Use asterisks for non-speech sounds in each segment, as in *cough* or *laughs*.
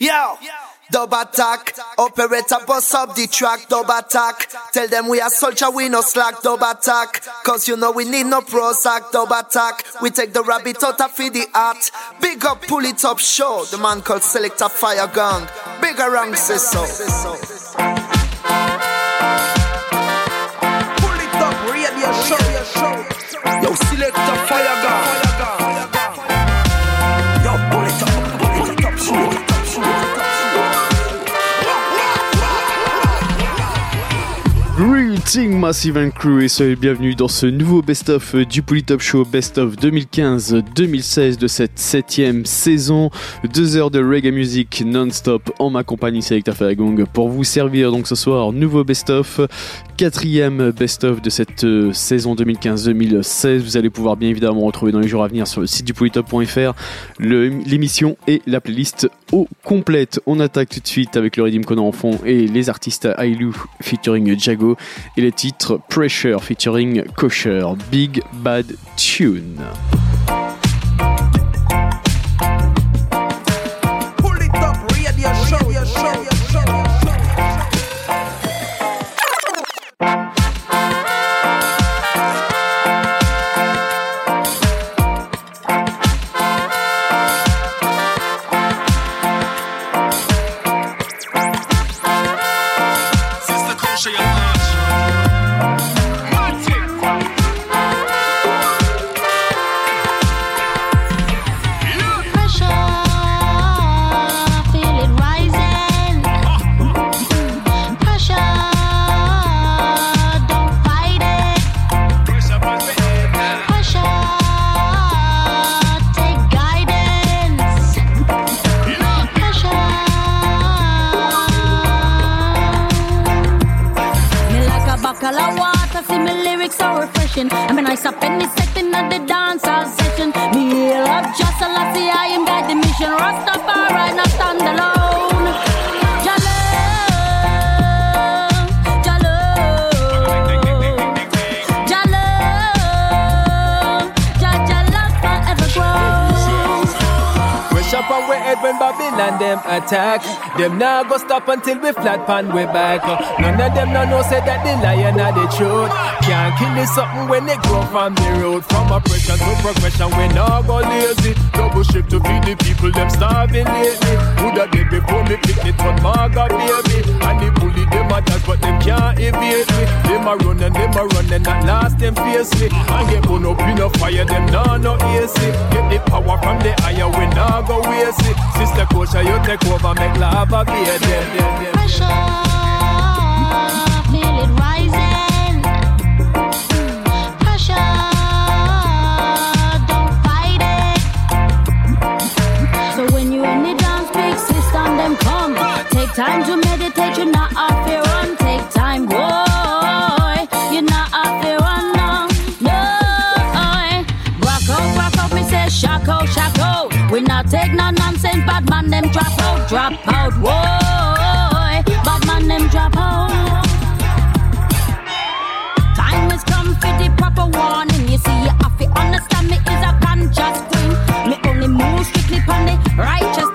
Yo, dub attack, operator bust up the track, dub attack. Tell them we are soldier, we no slack, dub attack. Cause you know we need no Prozac, dub attack. We take the rabbit out of the art. Big up, pull it up, show. The man called Selector Fire Gang. Bigger rank says so. Pull it up, radio show. Yo, Selector Fire Gang. Greeting Massive and Crew et soyez bienvenus dans ce nouveau best-of du Polytop Show Best-of 2015-2016 de cette septième saison. Deux heures de reggae music non-stop en ma compagnie Selecta Fayagong pour vous servir donc ce soir nouveau best-of, quatrième best-of de cette euh, saison 2015-2016. Vous allez pouvoir bien évidemment retrouver dans les jours à venir sur le site du polytop.fr l'émission et la playlist au complète. On attaque tout de suite avec le Redim Conan en fond et les artistes Ailu featuring Jago et le titre Pressure featuring Kosher Big Bad Tune. Mission. Rastafari, when Babylon them attack. Them now go stop until we flat pan we back. None of them no know say that the lion are the truth. Can't kill it something when they grow from the road. From oppression to progression, we now go lazy. Double shift to feed the people, them starving lately. Woulda did before me pick it on Marga baby. And the bully them a dodge, but them can't evade me. Them a run and them a run and at last them face me. And get burn up in a fire, them nah no AC. Get the power from the higher, we nah go waste it. Sister Kosha, you take over, make lava be a dead, dead, dead. Pressure, feel it rising. Pressure, don't fight it. So when you in the dance, big system, them come. Take time to bad man them drop out, drop out, boy. Bad man them drop out. Time has come for the proper warning. You see, you have to understand me is a conscious queen. Me only move strictly on the righteous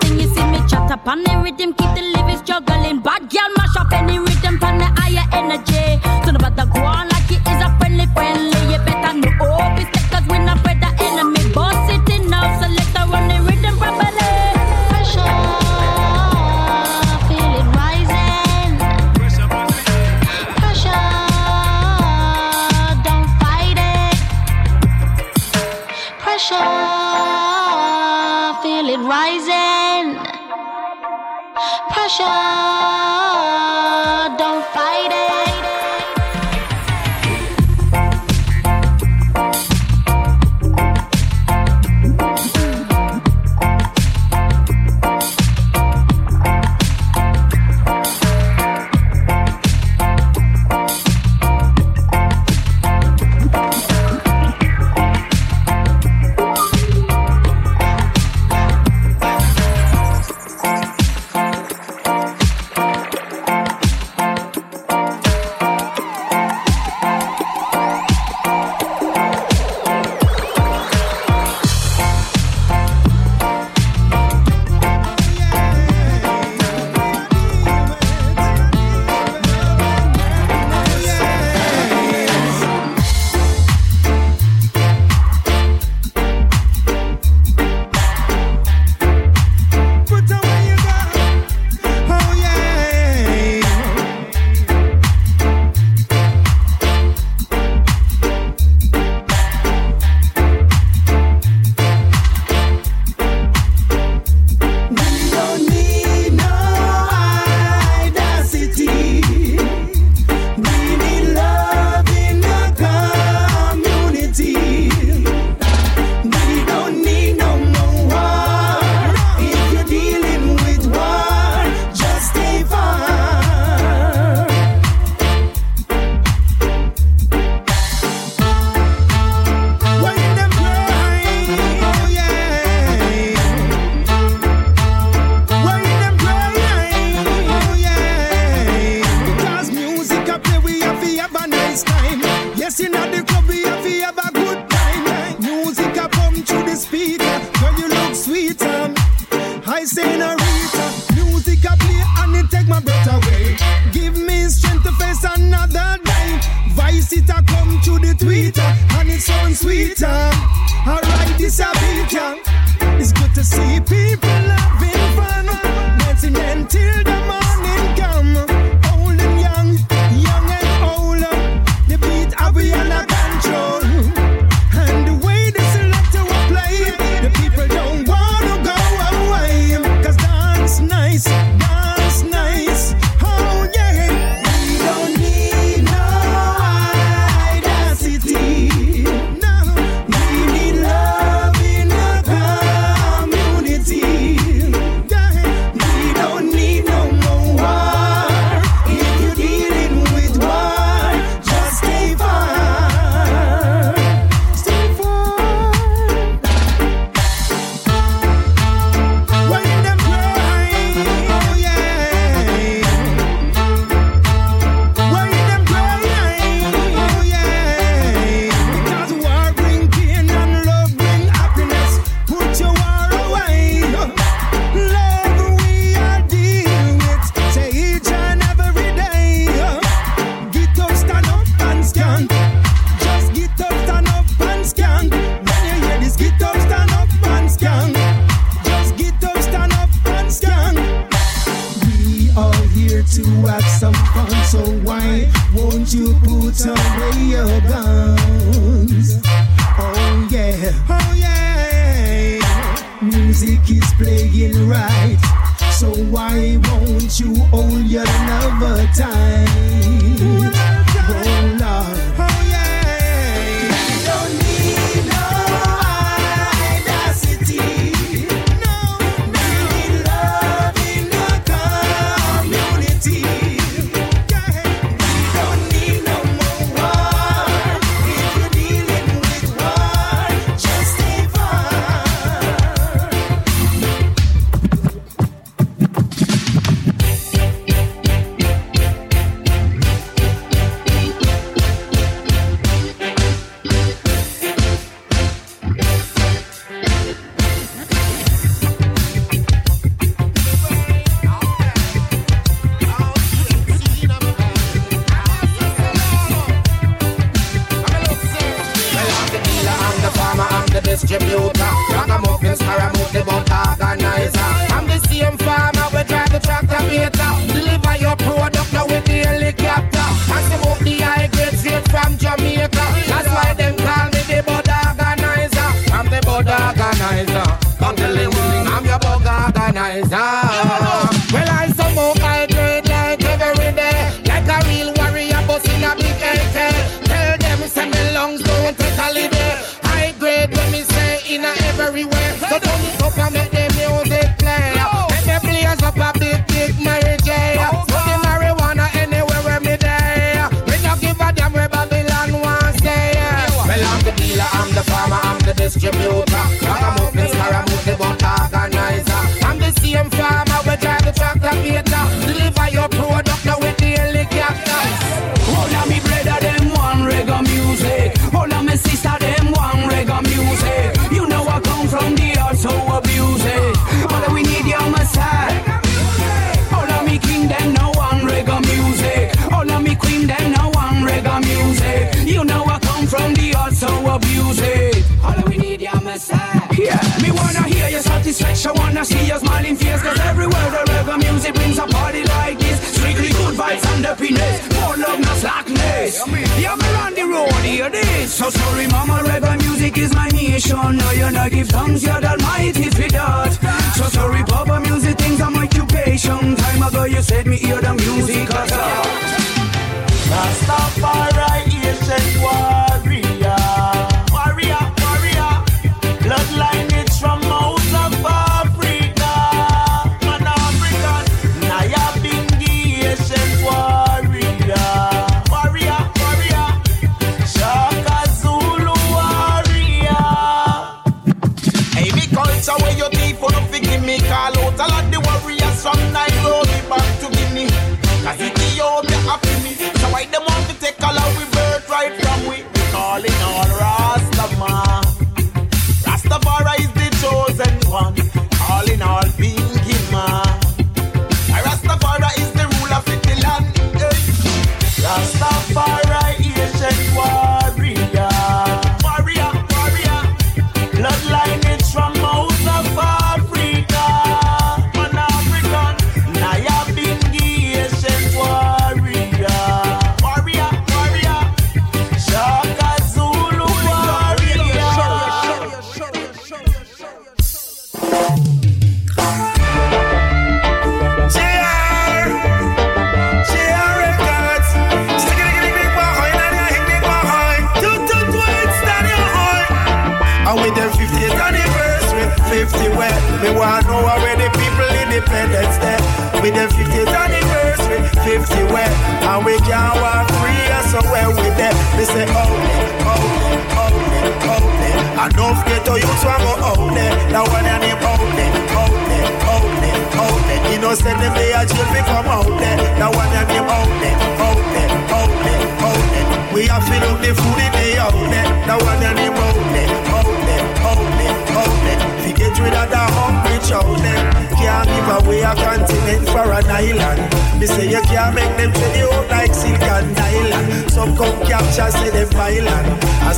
Rastafari.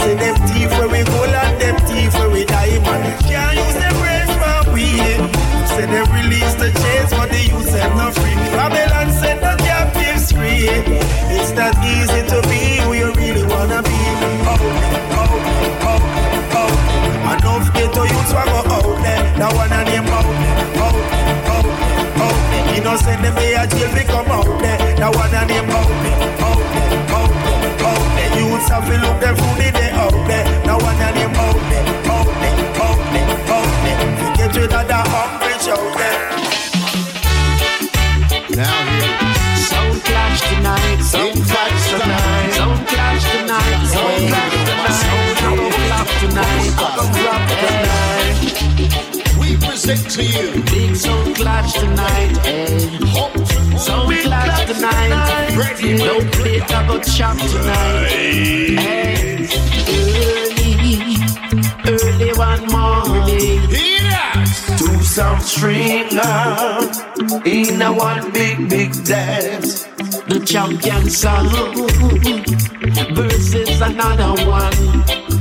Say them thief where we gold and them thief where we diamond. Can't use them brains for weed. Say they release the chains but the youth them not free. Babylon said the captives free. It's not easy to be who you really wanna be. Oh, oh, oh, oh. Enough ghetto youths want go out there. That one and him out out out out. Innocent them they a jail We to you. Big sound clash tonight, eh? Sound clash tonight. Don't play about shop tonight. Eh? Early, early one morning. Two sound stringer in a one big big dance. The champion sound versus another one.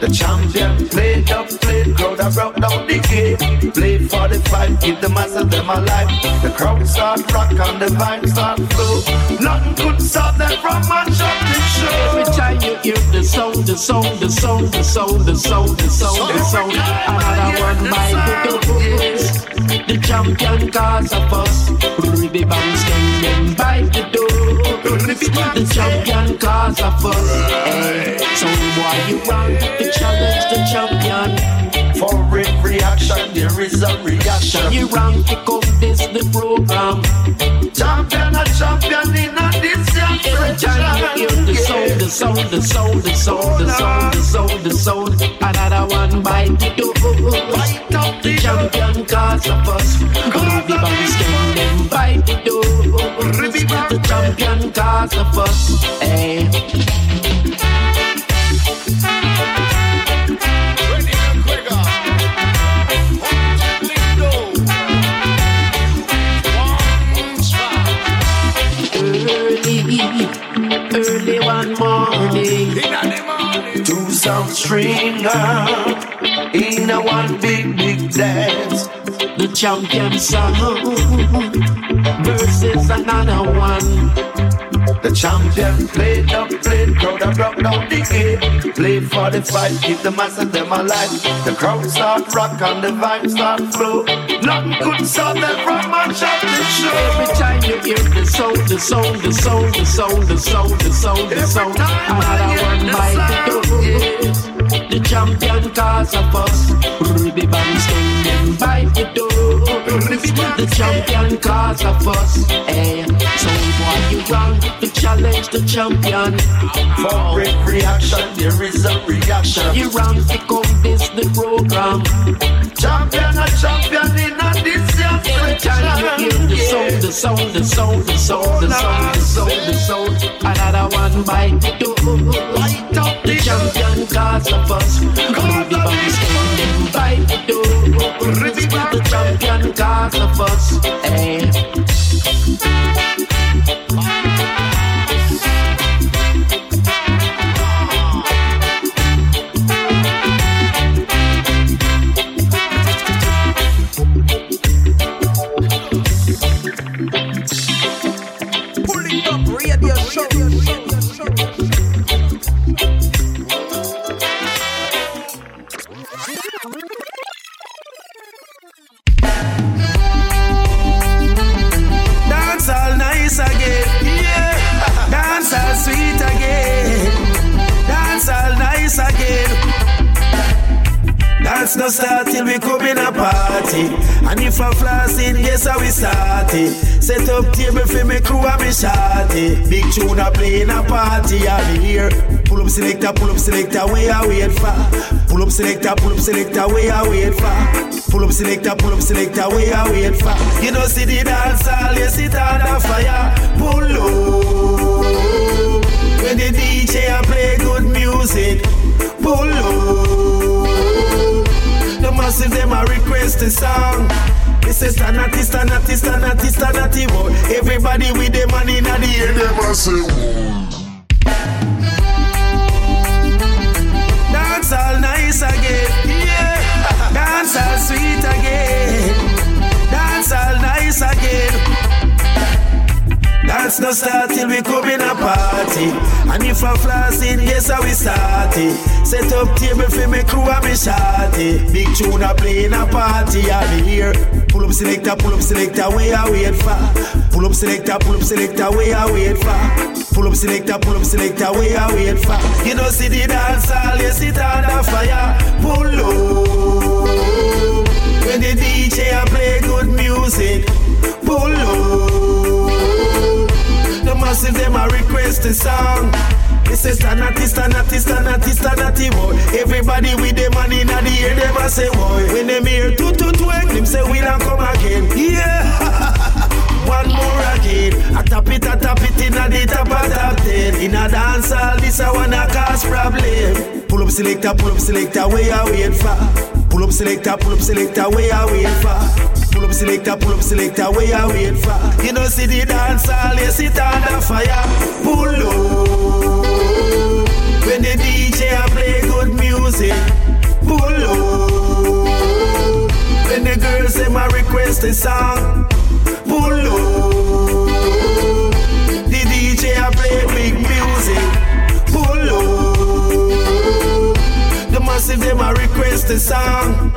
The champion played up, played crowd, I broke down the gate. Played for the fight, keep the masses them alive. The crowd start rock and the vibe start flow. Nothing could stop them from up the show. Every time you hear the sound, the sound, the sound, the sound, the sound, the sound, the sound, another one by the doors. The champion cause of us. Ruby bangs can them by the door. The champion cause of us. Hey, so why you run to challenge the champion? For every action there is a reaction. You run to come this the program. Champion, a champion in a this Every time you hear the sound, the sound, the sound, the sound, the sound, the sound, the sound, another one by the door. The champion cause of us. Ruby bangs can them by the door. The champion cause of us. Hey. Eh. Early, one morning. Two sound stringer in a one big big dance. The champion sound versus another one. The champion played up, played crowd and broke down the gate. Played for the fight, keep the masses them alive. The crowd start rock and the vibe start flow. Nothing could stop them from match up the show. Every time you hear the sound, the sound, the sound, the sound, the sound, the sound, the sound, another one by the door. The champion cause of us. Ruby bands them by the door. The champion cause of us. Hey, so why you run to challenge the champion? For every action there is a reaction. You run to come this the program. Champion, a champion in a this hear the sound, the sound, the sound, the sound, the sound, the sound, the sound, another one by the. Light the champion cause of us. Ruby bands them by the door. The champion cause of us. Hey. And if a flossing, guess how we start it. Set up table for me crew and me shawty. Big tune a play in a party, I'm here. Pull up selector, pull up selector, where I wait for. Pull up selector, pull up selector, where I wait for. Pull up selector, pull up selector, where I wait for. You know see the dance you sit under fire. Pull up. When the DJ a play good music. Pull up. The massive them a request a song. This is Stanati, Stanati, Stanati, boy. Everybody with the money in the air, them a say, Dance all nice again, yeah. Dance all sweet again. Dance all nice again. Dance no start till we come in a party. And if I floss in, yes, I we start it. Set up table for me crew and me shawty. Big tune a play in a party, I'm here. Pull up selector, pull up selector, where I wait for. Pull up selector, pull up selector, where I wait for. Pull up selector, pull up selector, where I wait for. You know, see the dance hall, you sit under fire. Pull up. When the DJ a play good music. Pull up. Massive them a request a song. This is Stanati, Stanati, Stanati, Stanati, boy. Everybody with the money in the air, them a say, boy. When them hear two two twerk, them say we don't come again. Yeah. *laughs* One more again. I tap it, I tap it in a the top of top ten. In a dance hall, this I wanna cause problem. Pull up selector, pull up selector, where I wait for. Pull up selector, pull up selector, where I wait for. Pull up selector, pull up selector, where I wait for. You know see the dance hall, you sit under fire. Pull up. When the DJ a play good music. Pull up. When the girls them a request a song. Pull up. The DJ a play big music. Pull up. The massive them a request a song.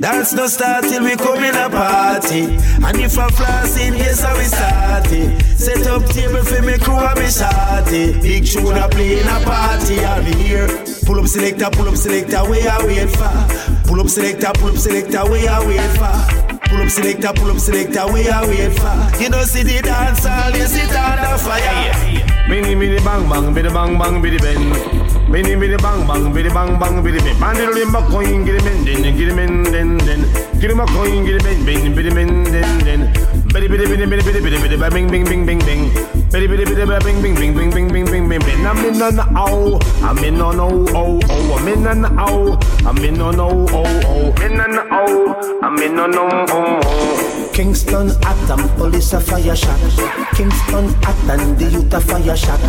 Dance no start till we come in a party. And if I floss in, yes, I we start it. Set up table for me crew and me shawty. Big tune a play in a party, I'm here. Pull up selector, pull up selector, where I wait for. Pull up selector, pull up selector, where I wait for. Pull up selector, pull up selector, where I wait for. You know see the dance hall, you sit under fire. Mini mini bang bang, biddy bang bang, biddy bang. Mini mini bang bang, biddy bang bang, bang. Bandy roll my coin, him in, then get him in, then then. Get him a coin, get him in, bing, biddy in, then. Biddy biddy biddy biddy biddy biddy biddy, bing bing bing bing bing. Biddy biddy biddy biddy, bing bing bing bing bing bing bing bing. I'm in on oh, I'm in on oh oh oh, I'm in on oh, I'm in on oh oh oh, in on oh, I'm in on oh oh oh. Kingston Atom, police a fire shot. Kingston Atom, the youth a fire shot.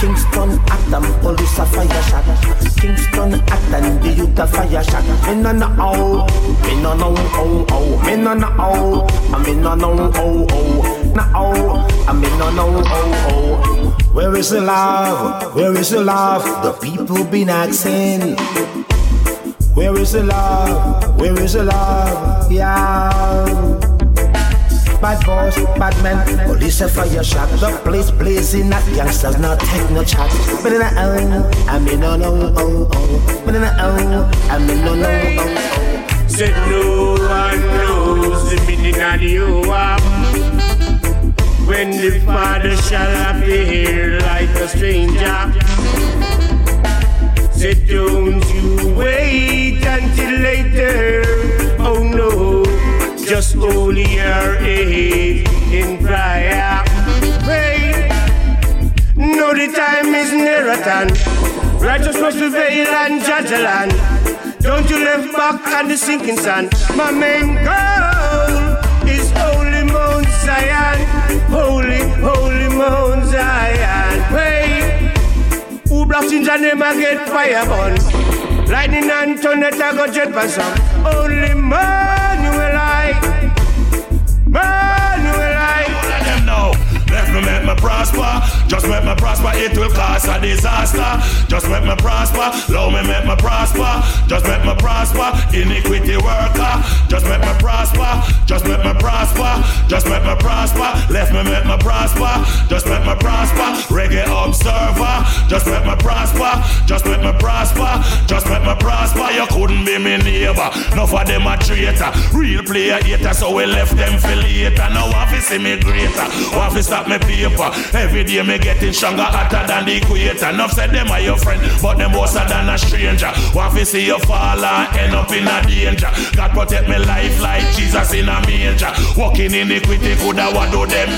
Kingston Atom, police a fire shot. Kingston Atom, the youth a fire shot. Me no know oh, me no know oh oh, me no know oh, I me no know oh oh, na oh, I me no know oh oh. Where is the love? Where is the love? The people been asking. Where is the love? Where is the love? Yeah. Bad boys, bad men, police a fire shot. The place blazing, not youngsters, not take no chat. But in a oh, I mean no no oh oh. But in a oh, I mean no no oh oh. Said no one knows the meaning of you up. When the Father shall appear like a stranger. Said don't you wait until later. Oh no just hold your head in prayer. Pray. No, the time is near at hand. Righteous must prevail and judge the land. Don't you left back on the sinking sand. My main goal is holy Mount Zion. Holy, holy Mount Zion. Pray. Who blocks in the name get fire burn. Lightning and thunder, I go jet by some. Only Manuel Me make me prosper. Just make me prosper, it will cause a disaster. Just make me prosper. Low me make me prosper. Just make me prosper. Iniquity worker. Just make me prosper. Just make me prosper. Just make me prosper. Left me make me prosper. Just make me prosper. Reggae observer. Just make me prosper. Just make me prosper. Just make me prosper. You couldn't be me neighbor. Enough of them a traitor. Real player hater, so we left them for later. Now I see me greater. To stop me paper. Every day me getting stronger, hotter than the equator. Enough said them are your friend, but them worse than a stranger. Want to see you fall and end up in a danger. God protect me life like Jesus in a manger. Walking in iniquity coulda what do them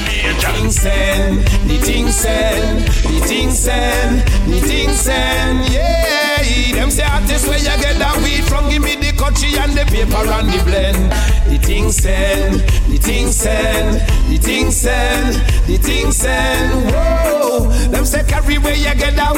thing send, the thing send, the thing send, the thing send, yeah. Them say artists where you get that weed from, give me the country and the paper and the blend. The thing send, the thing send, the thing send, the thing send. Whoa, them say carry where you get that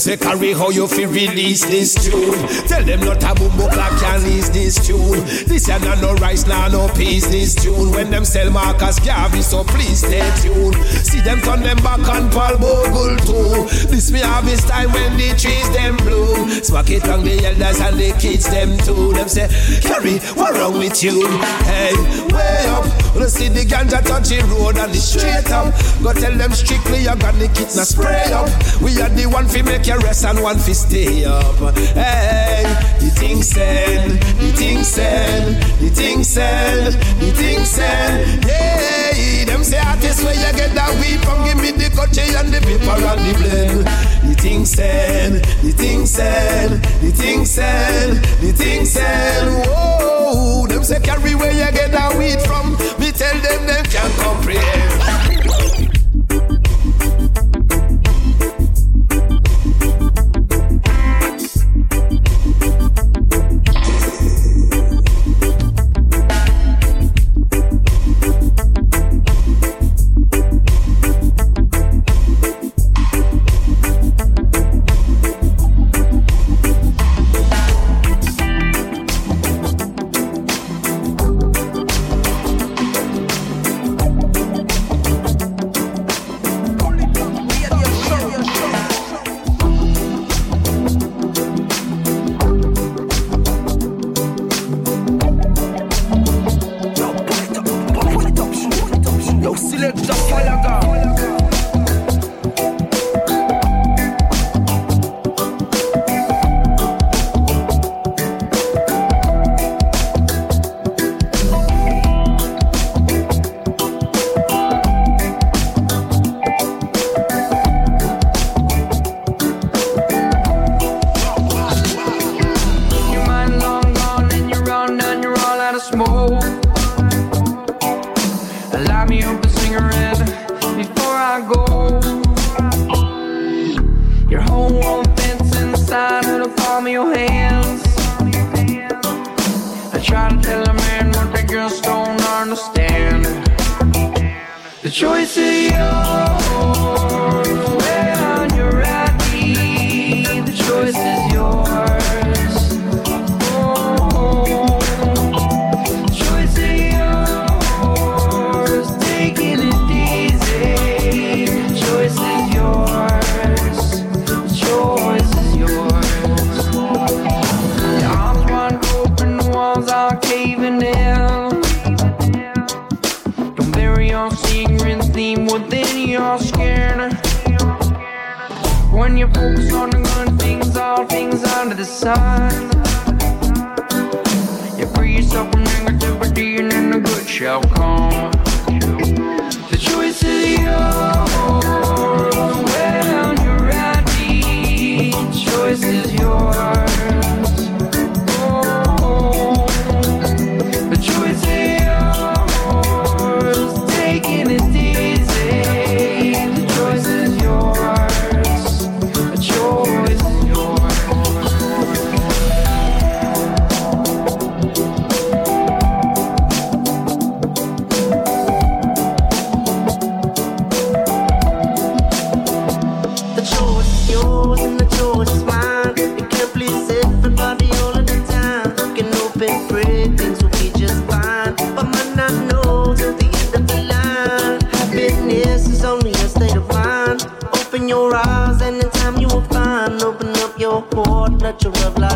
say carry how you feel release this tune. Tell them not a boom like can ease this tune. This ya not no rice, nah no peas this tune. When them sell Marcus Garvey, so please stay tuned. See them turn them back on Paul Bogle too. This me harvest time when the trees them bloom. Smack it on the elders and the kids them too. Them say, Carry, what wrong with you? Hey, way up. Wanna see the ganja touch the road and the straight up. Go tell them strictly the kids now spray up. We are the one fi make you rest and one fi stay up. Hey, the thing send, the thing send, the thing send, the thing send. Yeah, them say artists where you get that weed from. Give me the country and the paper and the blend. The thing send, the thing send, the thing send, the thing send. Whoa, them say carry where you get that weed from. Me tell them them can't comprehend.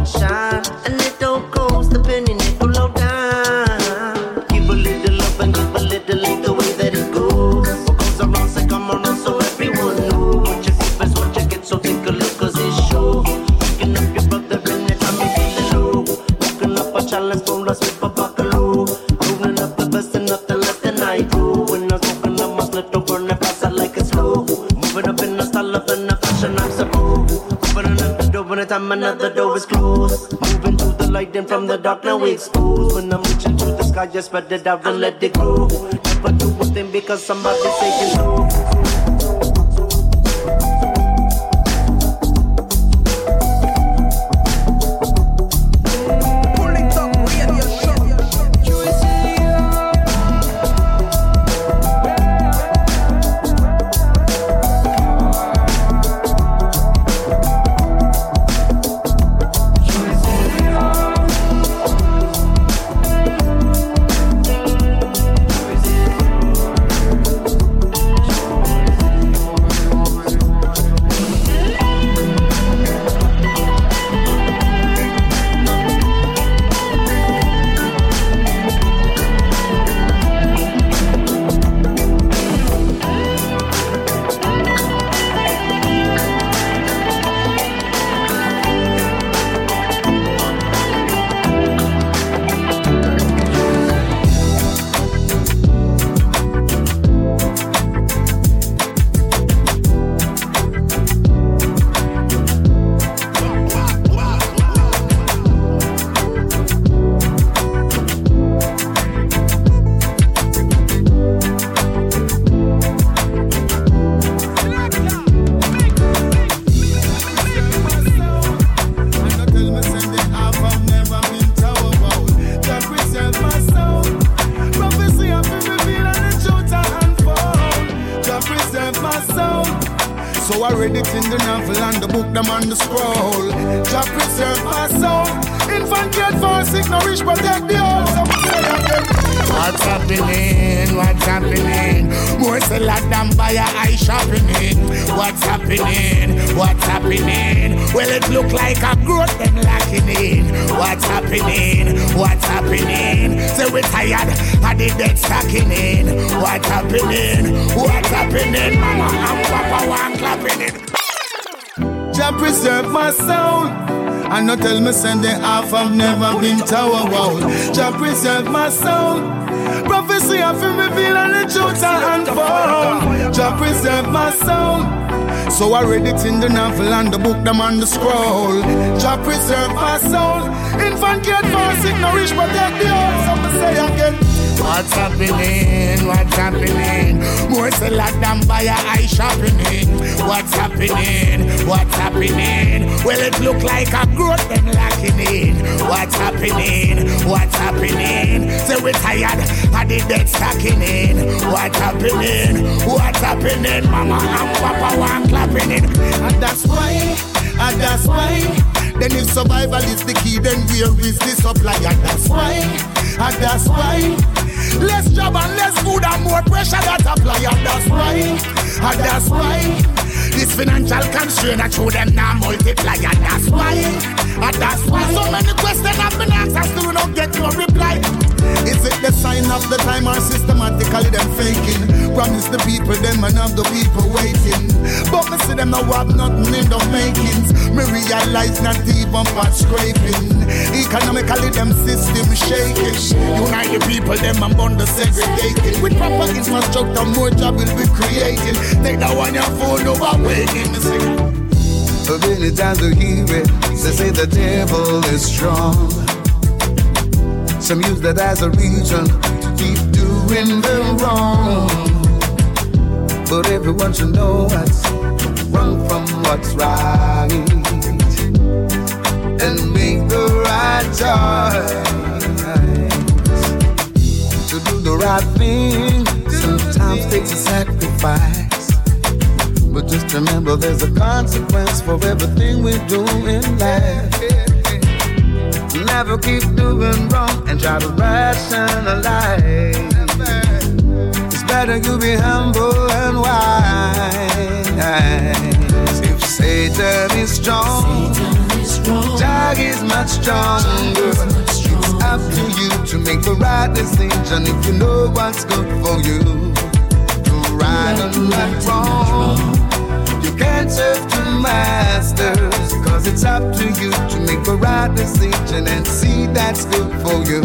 Your dark now we exposed. When I'm reaching to the sky, just spread it out and let it grow. Never do a thing because somebody's saying them on the scroll. Jah preserve our soul. Infant get for sick, nourish, protect the whole. So me say again. What's happening? What's happening? More sell a than buy a eye shopping in. What's happening? What's happening? Well, it look like a growth them lacking in. What's happening? What's happening? Say we tired of the dead stacking in. What's happening? What's happening? Mama and Papa want clapping it. And that's why, and that's why. Then if survival is the key, then where is the supply? And that's why, and that's why. Less job and less food and more pressure that apply. And that's why, and that's why. This financial constraint I show them now multiply. And that's why, and that's why. So many questions I've been asked and still don't get no reply. Is it the sign of the time or systematically them faking? Promise the people them and have the people waiting. But me see them now have nothing in the makings. Me realize not even part scraping. Economically them system shaking. Unite the people them and bond the segregating. With proper infrastructure more job will be creating. Take that one your phone over waiting. Me. So many times to hear it, they say the devil is strong. Some use that as a reason to keep doing the wrong. But everyone should know what's wrong from what's right and make the right choice. To do the right thing sometimes takes a sacrifice. But just remember there's a consequence for everything we do in life. Never keep doing wrong and try to rationalize. It's better you be humble and wise. If Satan is strong, Jah is much stronger. It's up to you to make the right decision if you know what's good for you. To right and not wrong. You can't serve two masters, cause it's up to you to make the right decision and see that's good for you.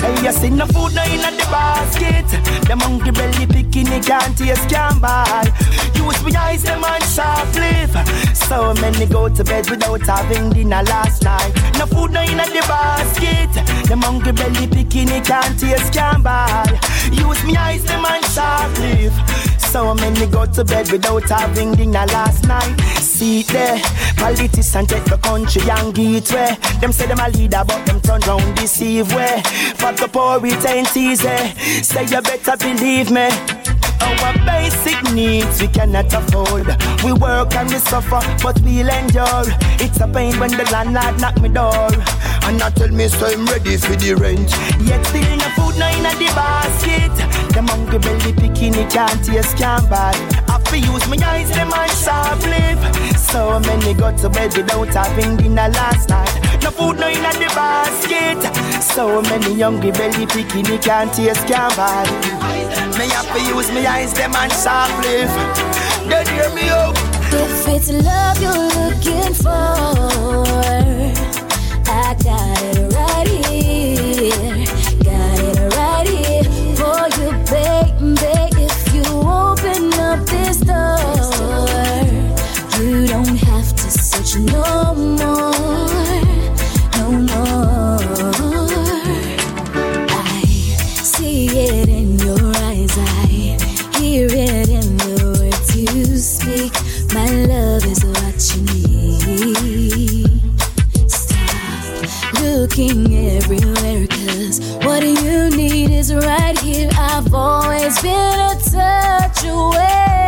Hey, you see no food no in the basket. The monkey belly picking it can't taste can buy. Use me eyes them and sharp live. So many go to bed without having dinner last night. No food no in the basket. The monkey belly picking it can't taste can buy. Use me eyes them and sharp live. So many go to bed without having dinner last night. See there, politicians take the country and get way. Them say them a leader, but them turn round deceive way. But the poor it ain't easy. Say you better believe me. Our basic needs we cannot afford. We work and we suffer, but we'll endure. It's a pain when the landlord knock me door. And not tell me so I'm ready for the rent. Yet still no food no in the basket. The monkey belly picking it can't taste can buy. Use my eyes them and sharp lip. So many go to bed without having dinner last night. No food no in the basket. So many hungry belly picking it can't taste can buy. Have to use eyes them and sharp lip. They hear me out. If it's love you're looking for, I got it right here. Got it right here for you, baby. If you open up this door, you don't have to search no more, looking everywhere, cause what you need is right here. I've always been a touch away.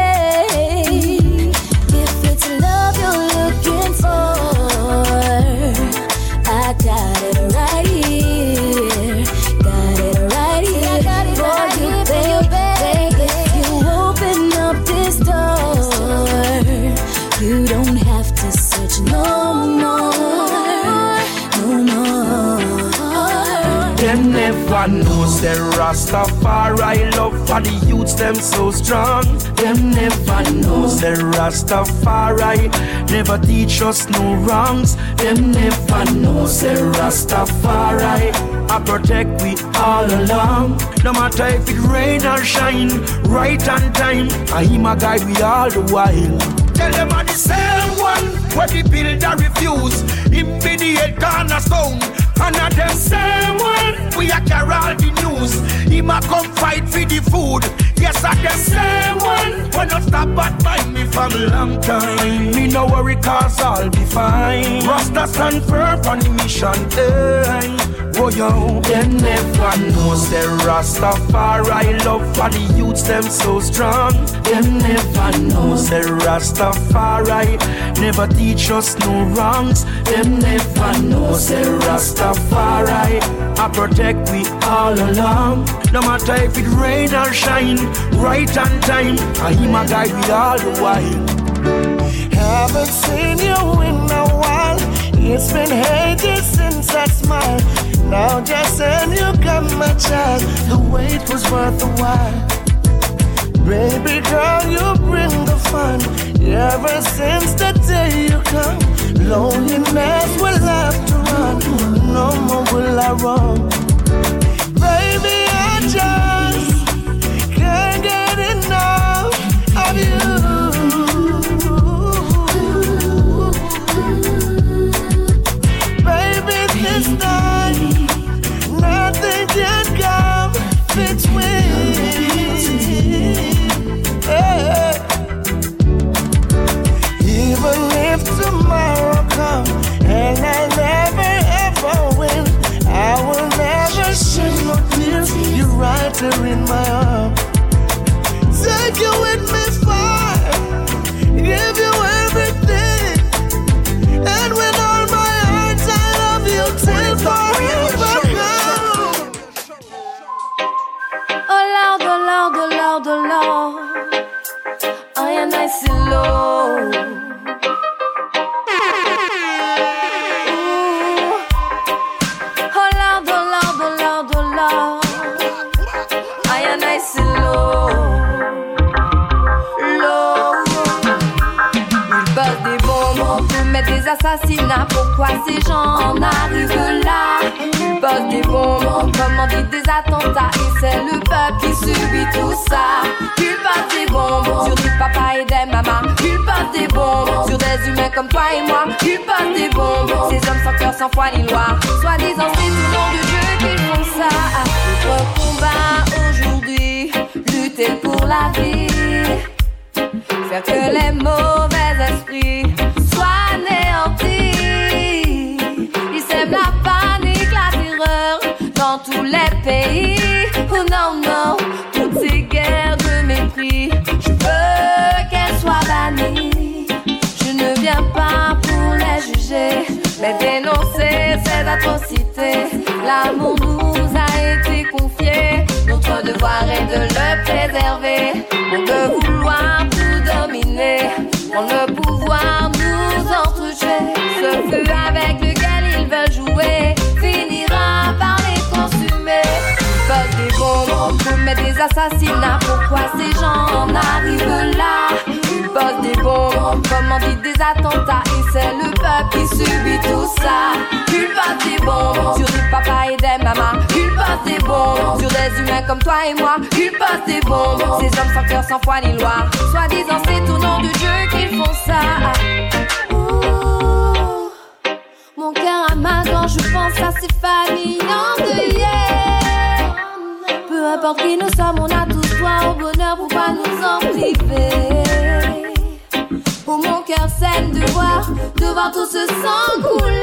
Say Rastafari love for the youths them so strong. Them never know say Rastafari never teach us no wrongs. Them never know say Rastafari I protect we all along. No matter if it rain or shine, right on time. I him a guide we all the while. Tell them I'm the same one where the builder refuse. Him be the cornerstone. And at them same one we a carry all the news. Him a come fight for the food. Yes, at the same one when not stop at mind me from long time. Me no worry cause I'll be fine. Rasta stand firm on the mission. Hey. Oh yo, them never know say Rastafari love for the youths them so strong. Them never know say Rastafari never teach us no wrongs. Them never know say Rastafari I protect we all along. No matter if it rain or shine, right on time. I him a guide we all the while. Haven't seen you in a while. It's been ages since I smiled. Now just send you got my child. The wait was worth the while. Baby girl, you bring the fun. Ever since the day you come, loneliness will have to run. No more will I run. Baby, I just can't get enough of you. There in my des gens en arrivent là? pose des bombes, commandite des attentats et c'est le peuple qui subit tout ça. Il pose des bombes sur des papas et des mamans. Il pose des bombes sur des humains comme toi et moi. Il pose des bombes, ces hommes sans cœur, sans foi ni loi. Soi-disant c'est tout nom de Dieu qu'ils font ça. Notre combat aujourd'hui, lutter pour la vie, faire que les mauvais esprits atrocités. L'amour nous a été confié, notre devoir est de le préserver. On peut vouloir tout dominer, on le pouvoir nous entretuer. Ce feu avec lequel ils veulent jouer finira par les consumer. Pose des bombes, commet des assassinats. Pourquoi ces gens en arrivent là? Posent des bombes, commandent des attentats. Et c'est le peuple qui subit tout ça. Posent des bombes sur des papas et des mamans. Ils posent des bombes sur des humains comme toi et moi. Posent des bombes, ces hommes sans cœur, sans foi ni loi. Soi-disant, c'est au nom de Dieu qu'ils font ça. Mon cœur mal quand je pense à ces familles endeuillées. Peu importe qui nous sommes, on a tous droit au bonheur, pourquoi nous en priver? Oh mon cœur saigne de voir, de voir tout ce sang couler.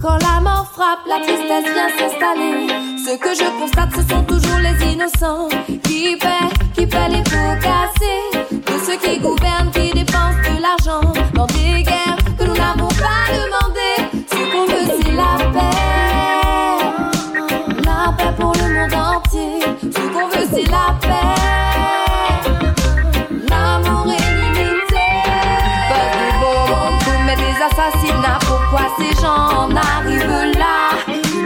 Quand la mort frappe, la tristesse vient s'installer. Ce que je constate, ce sont toujours les innocents qui paient, qui paient les pots cassés. De ceux qui gouvernent, qui dépensent de l'argent dans des guerres que nous n'avons pas demandé. Ce qu'on veut, c'est la paix. La paix pour le monde entier. Ce qu'on veut, c'est la paix.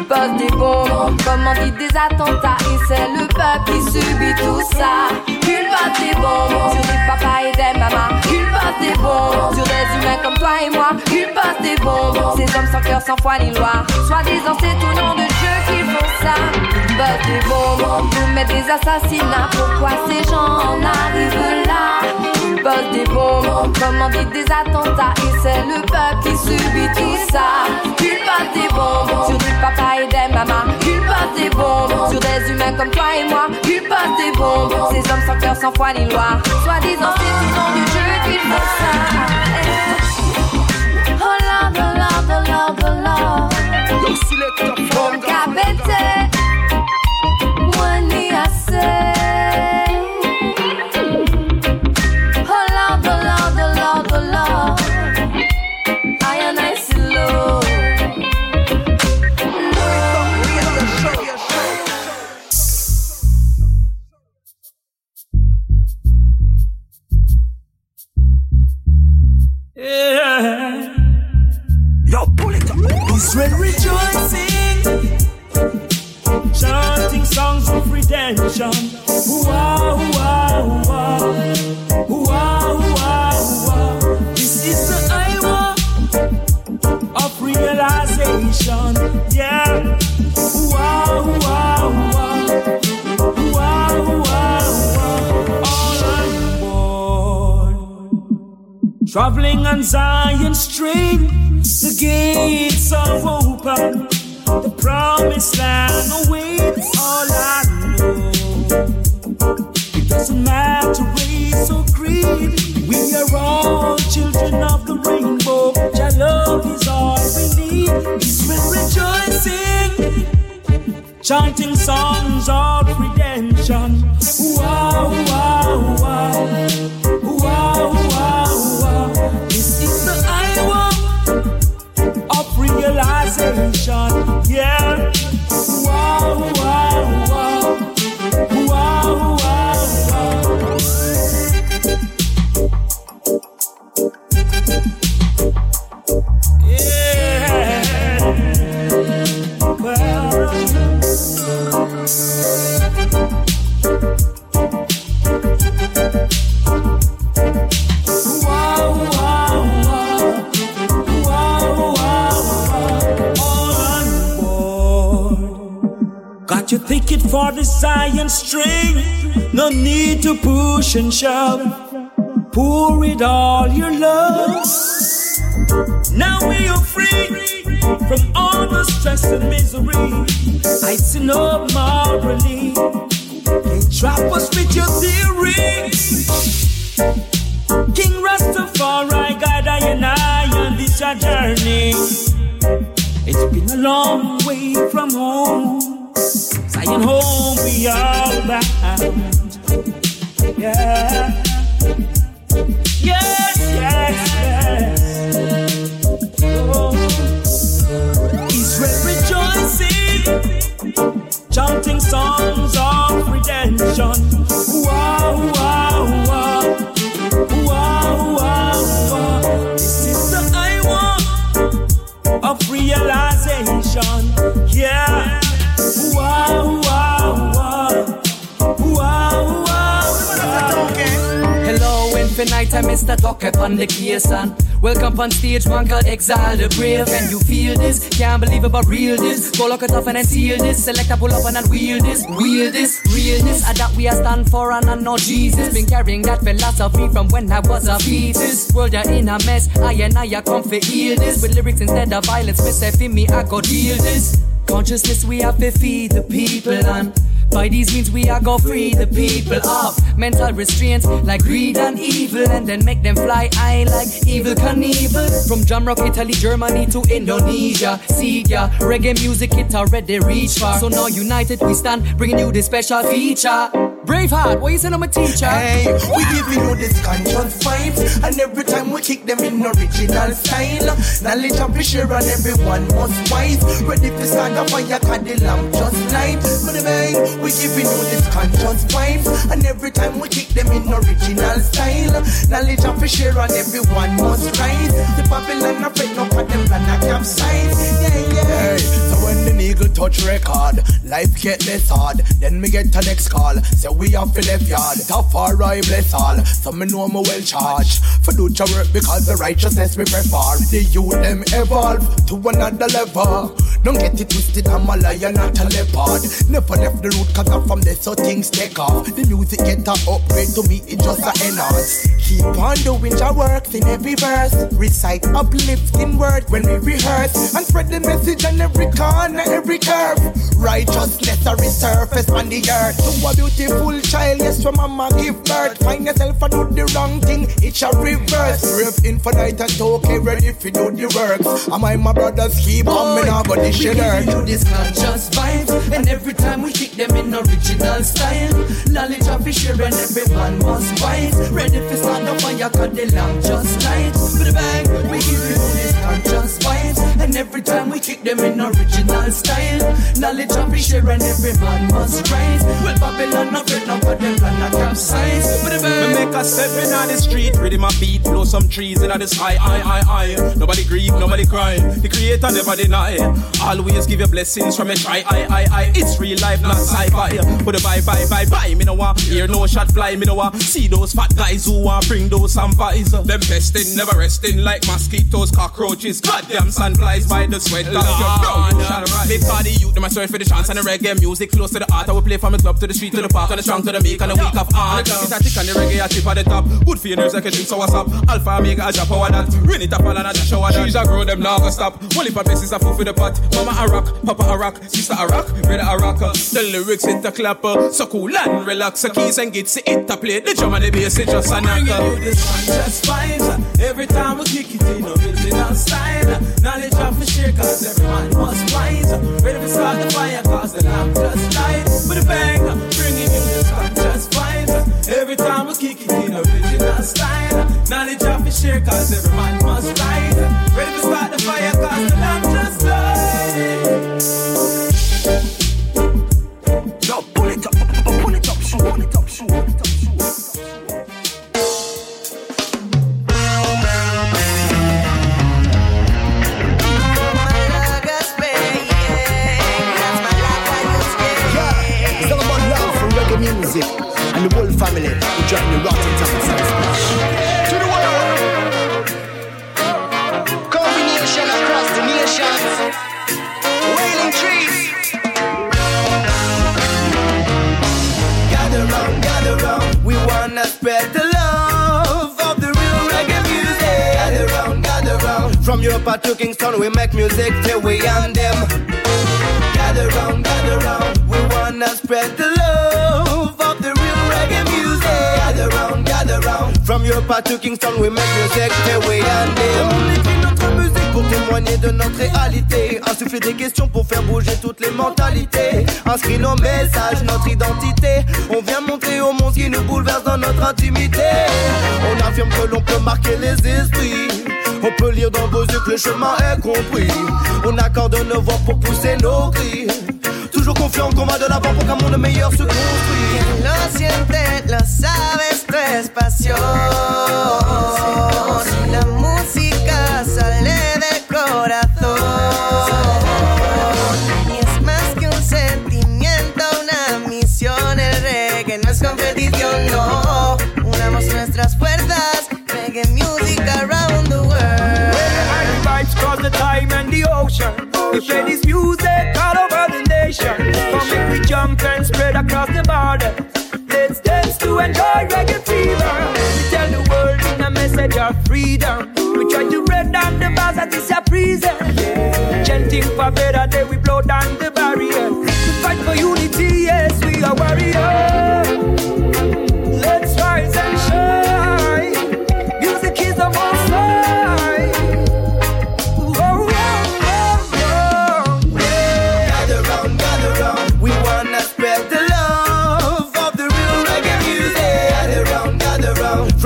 Posent des bombes, commandent des attentats. Et c'est le peuple qui subit tout ça. Ils posent des bombes sur des papas et des mamans. Ils posent des bombes sur des humains comme toi et moi. Ils posent des bombes, ces hommes sans cœur, sans foi ni loi. Soi-disant, c'est au nom de Dieu qu'ils font ça. Ils posent des bombes, commettent des assassinats. Pourquoi ces gens en arrivent là? Posent des bombes, commandent des attentats. Et c'est le peuple qui subit tout ça. Ils posent des bombes sur des papas et des mamans. Ils posent des bombes sur des humains comme toi et moi. Ils posent des bombes, ces hommes sans cœur, sans foi ni loi. Soi-disant, c'est au nom de Dieu qu'ils font ça. Eh. Oh Lord, oh Lord, oh Lord, oh Lord. Mon Yeah. Yo, pull it up. Israel rejoicing, chanting songs of redemption. Wow, wow, wow. Wow, wow, wow. This is the hour of realization. Yeah. Wow, wow, wow. Traveling on Zion Street, the gates are open. The promised land awaits. All I know, it doesn't matter race or creed. We are all children of the rainbow. Your love is all we need. Israel rejoicing chanting songs of redemption. Wow, wow, wow. Wow, 都不生效。Welcome on stage, one called Exile the Brave. And you feel this? Can't believe about real this. Go look it up and then seal this. Select a pull up and then wheel this. Wheel this, realness. And that we are stand for and I know Jesus. Been carrying that philosophy from when I was a fetus. World are in a mess. I and I are come for heal this. With lyrics instead of violence. Say for me, I go deal this. Consciousness, we have to feed the people and by these means we are go free the people of mental restraints like greed and evil and then make them fly high like Evel Knievel. From Jamrock, Italy, Germany to Indonesia. See ya, reggae music it already reach far. So now united we stand, bringing you this special feature. Braveheart, what you saying I'm a teacher? Hey, we giving you this conscious vibes, and every time we kick them in original style. Knowledge and share and everyone must wise. Ready for start the fire, cause the lamp just light. But we giving you this conscious vibes, and every time we kick them in original style. Knowledge and share and everyone must rise. The Babylon afraid no for them plan a capsize. Yeah, yeah. Hey, so when the eagle touch record, life get less hard. Then me get a next call. Say we have to left yard. Tough or I bless all. So me know me well charged. For do your work because the righteousness we prefer. The youth them evolve to another level. Don't get it twisted, I'm a lion, not a leopard. Never left the root cause I'm from there, so things take off. The music get a upgrade to me, it just a enhance. Keep on doing your work in every verse. Recite uplifting words when we rehearse. And spread the message on every corner, every curve. Righteousness a resurface on the earth. To a beautiful child, yes, from mama give birth. Find yourself and do the wrong thing, it's a reverse. Rave infinite and okay, ready if you do the works. Am I my brothers keep on, me now go dish we it give earth. you this conscious vibes And every time we kick them in original style Knowledge of share and everyone was wise Ready for stand up fire cause the lamp just right. With a bang, we give you this conscious vibes And every time we kick them in original style Knowledge of share and everyone must rise Well Babylon not afraid now but them plan a capsize Me make a step in on the street, ready my beat, blow some trees in the sky, I, I, I. Nobody grieve, nobody cry. The creator never deny. Always give you blessings from a try, I, I, I. It's real life, not sci-fi. Put a bye, bye, bye, bye. Me no want hear no shot fly. Me no want see those fat guys who want bring those vampires. Them pesting, never resting like mosquitoes, cockroaches. Goddamn sunflies by the sweat of your brow. You shall rise. Big party youth, them I search for the chance and the reggae music close to the heart. I will play from the club to the street to the park and the strong to the meek and the weak of art. It's a tick and the reggae a tip at the top. Good for your nerves like a drink, so what's up? Alpha, Omega, a drop power that. Rain it up and I just shower that. Trees a oh, grow, them now go stop. Only for places a fool for the pot. Mama a rock, Papa a rock, Sister a rock, Brother a rock. The lyrics hit the clapper. So cool and relax. The keys and gits it to play. The drum and the bass it just a knock. this conscious vibes Every time we kick it in original style Knowledge of the share cause everyone wise Ready to start the fire cause the lamp just With a bang, bringing you this conscious vibes Every time we kick it in original style Knowledge the cause must rise Ready to start the fire cause the lamp just Yo, pull it up, pull it up, shoot, pull it up, shoot, pull it up, shoot. music and the whole family who join the Rototom Sunsplash. To the world, combination across the nations, wailing trees. Gather round, gather round, we wanna spread the love of the real reggae music. Gather round, gather round, from Europa to Kingston, we make music till we end them. Gather round, gather round, we wanna spread the love. From to Kingston, we make music till we and. On écrit notre musique pour témoigner de notre réalité. Insuffler des questions pour faire bouger toutes les mentalités. Inscrit nos messages, notre identité. On vient montrer au monde ce qui nous bouleverse dans notre intimité. On affirme que l'on peut marquer les esprits. On peut lire dans vos yeux que le chemin est compris. On accorde nos voix pour pousser nos cris. Toujours confiant qu'on va de l'avant pour qu'un monde meilleur se construise. Lo siente, lo sabe, esto es pasión. La música sale del corazón. Y es más que un sentimiento, una misión. El reggae no es competición, no. Unamos nuestras fuerzas. Reggae music around the world. And the vibes cross the time and the ocean. We play this music all over the nation. Come if we jump and spread across the border. Let's to enjoy reggae fever. We tell the world in a message of freedom. We try to break down the bars that is a prison. Chanting for better day, we blow down the barrier. We fight for unity, yes, we are warriors.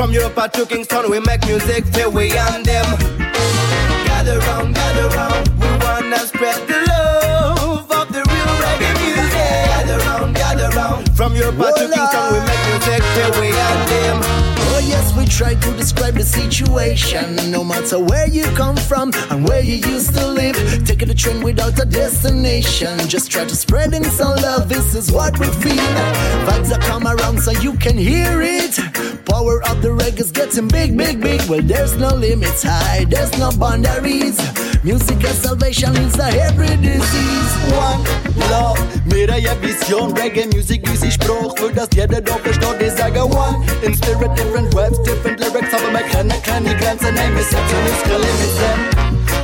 From Europe to Kingston, we make music till we and them. Gather round, gather round. We wanna spread the love of the real reggae music. Gather round, gather round. From Europe to Kingston, we make music till we and them. Oh yes, we try to describe the situation No matter where you come from and where you used to live Taking the train without a destination Just try to spread in some love, this is what we feel Vibes that come around so you can hear it Power of the reggae's getting big, big, big. Well there's no limits high, there's no boundaries. Music and salvation is a every disease. One Love, mit Vision Reggae Music, wie sie Spruch Für das jeder doch versteht, ich sage One. In spirit, different words, different lyrics. Aber wir kennen keine Grenzen, nein, wir setzen unsere Limits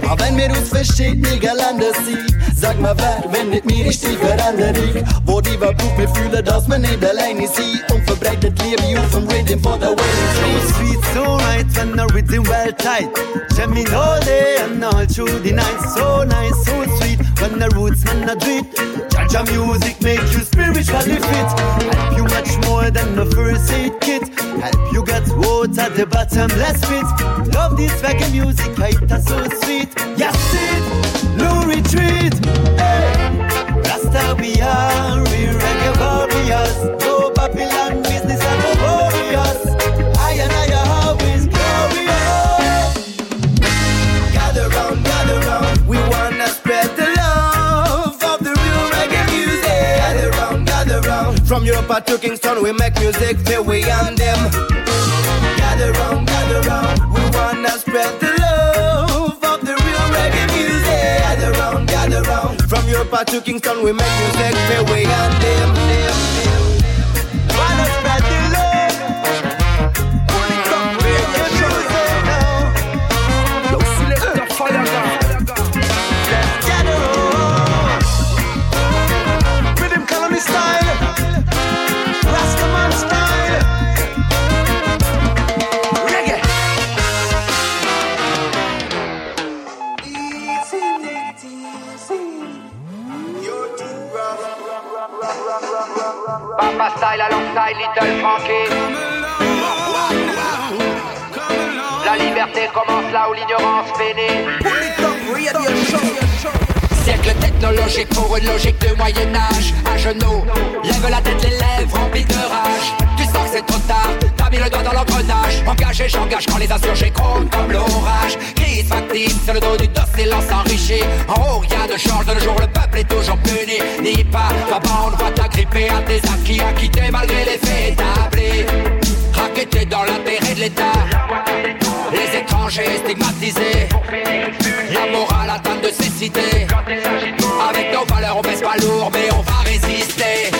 Aber wenn uns verschiedene Länder sehen Sag mal wer, wenn nicht mir Wo die Wahrheit wir fühlen, dass alleine sind Und verbreitet Liebe Rhythm Wailing So sweet, so right when the rhythm well tight. Jamming all day and all through the night. So nice, so sweet when the roots man a do it. Jaja music make you spiritually fit. Help you much more than the first aid kit. Help you get water the bottomless pit. Love this reggae music, it is so sweet. Yes, it, no retreat. Hey, Rasta we are, we reggae warriors. No Babylon business and no warriors. I and I are always glorious. Gather round, gather round. We wanna spread the love of the real reggae music. Gather round, gather round. From Europe to Kingston, we make music till we and them. Gather round, gather round. We wanna spread the love From Europe to Kingston, we make music till we and them. Wanna spread the love. Style alongside Little Frankie. La liberté commence là où l'ignorance pénètre. Siècle technologique pour une logique de Moyen-Âge. À genoux, lève la tête, les lèvres remplies de rage. Tu sens que c'est trop tard, mis le doigt dans l'engrenage. Engagé, j'engage quand les insurgés grondent comme l'orage. Crise factice, sur le dos du dos, silence enrichi. En haut, rien ne change de nos jours, le peuple est toujours puni. N'y pas, là-bas, on va t'agripper à tes acquis à quitter malgré les faits établis. Raqueté dans l'intérêt de l'État. Les étrangers stigmatisés. La morale atteinte de cécité. Avec nos valeurs, on baisse pas lourd, mais on va résister.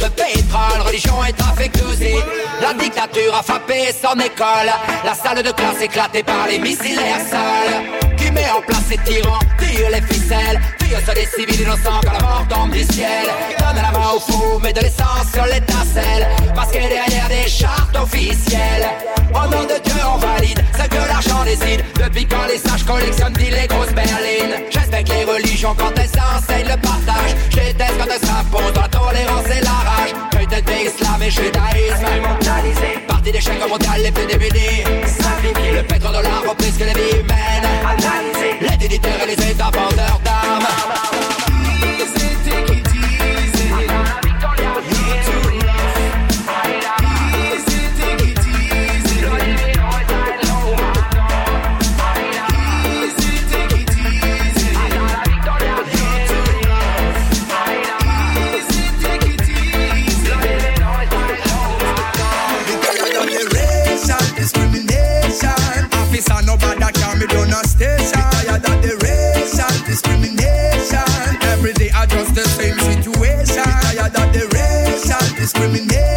de pétrole, religion est affectueusée. La dictature a frappé son école, la salle de classe éclatée par les missiles à sol. Qui met en place ces tyrans, tire les ficelles, tire sur des civils innocents quand la mort tombe du ciel? Donne la main au fou, met de l'essence sur l'étincelle, masqué derrière des chartes officielles. Au nom de Dieu, on valide ce que l'argent décide, depuis quand les sages collectionnent les grosses berlines? J'espère que les religions, quand elles enseignent le partage, je déteste quand elles s'imposent mais je judaïsme Parti d'échec mondial, l'effet des BD Le pétrodollar reprise que la vie humaine criminal.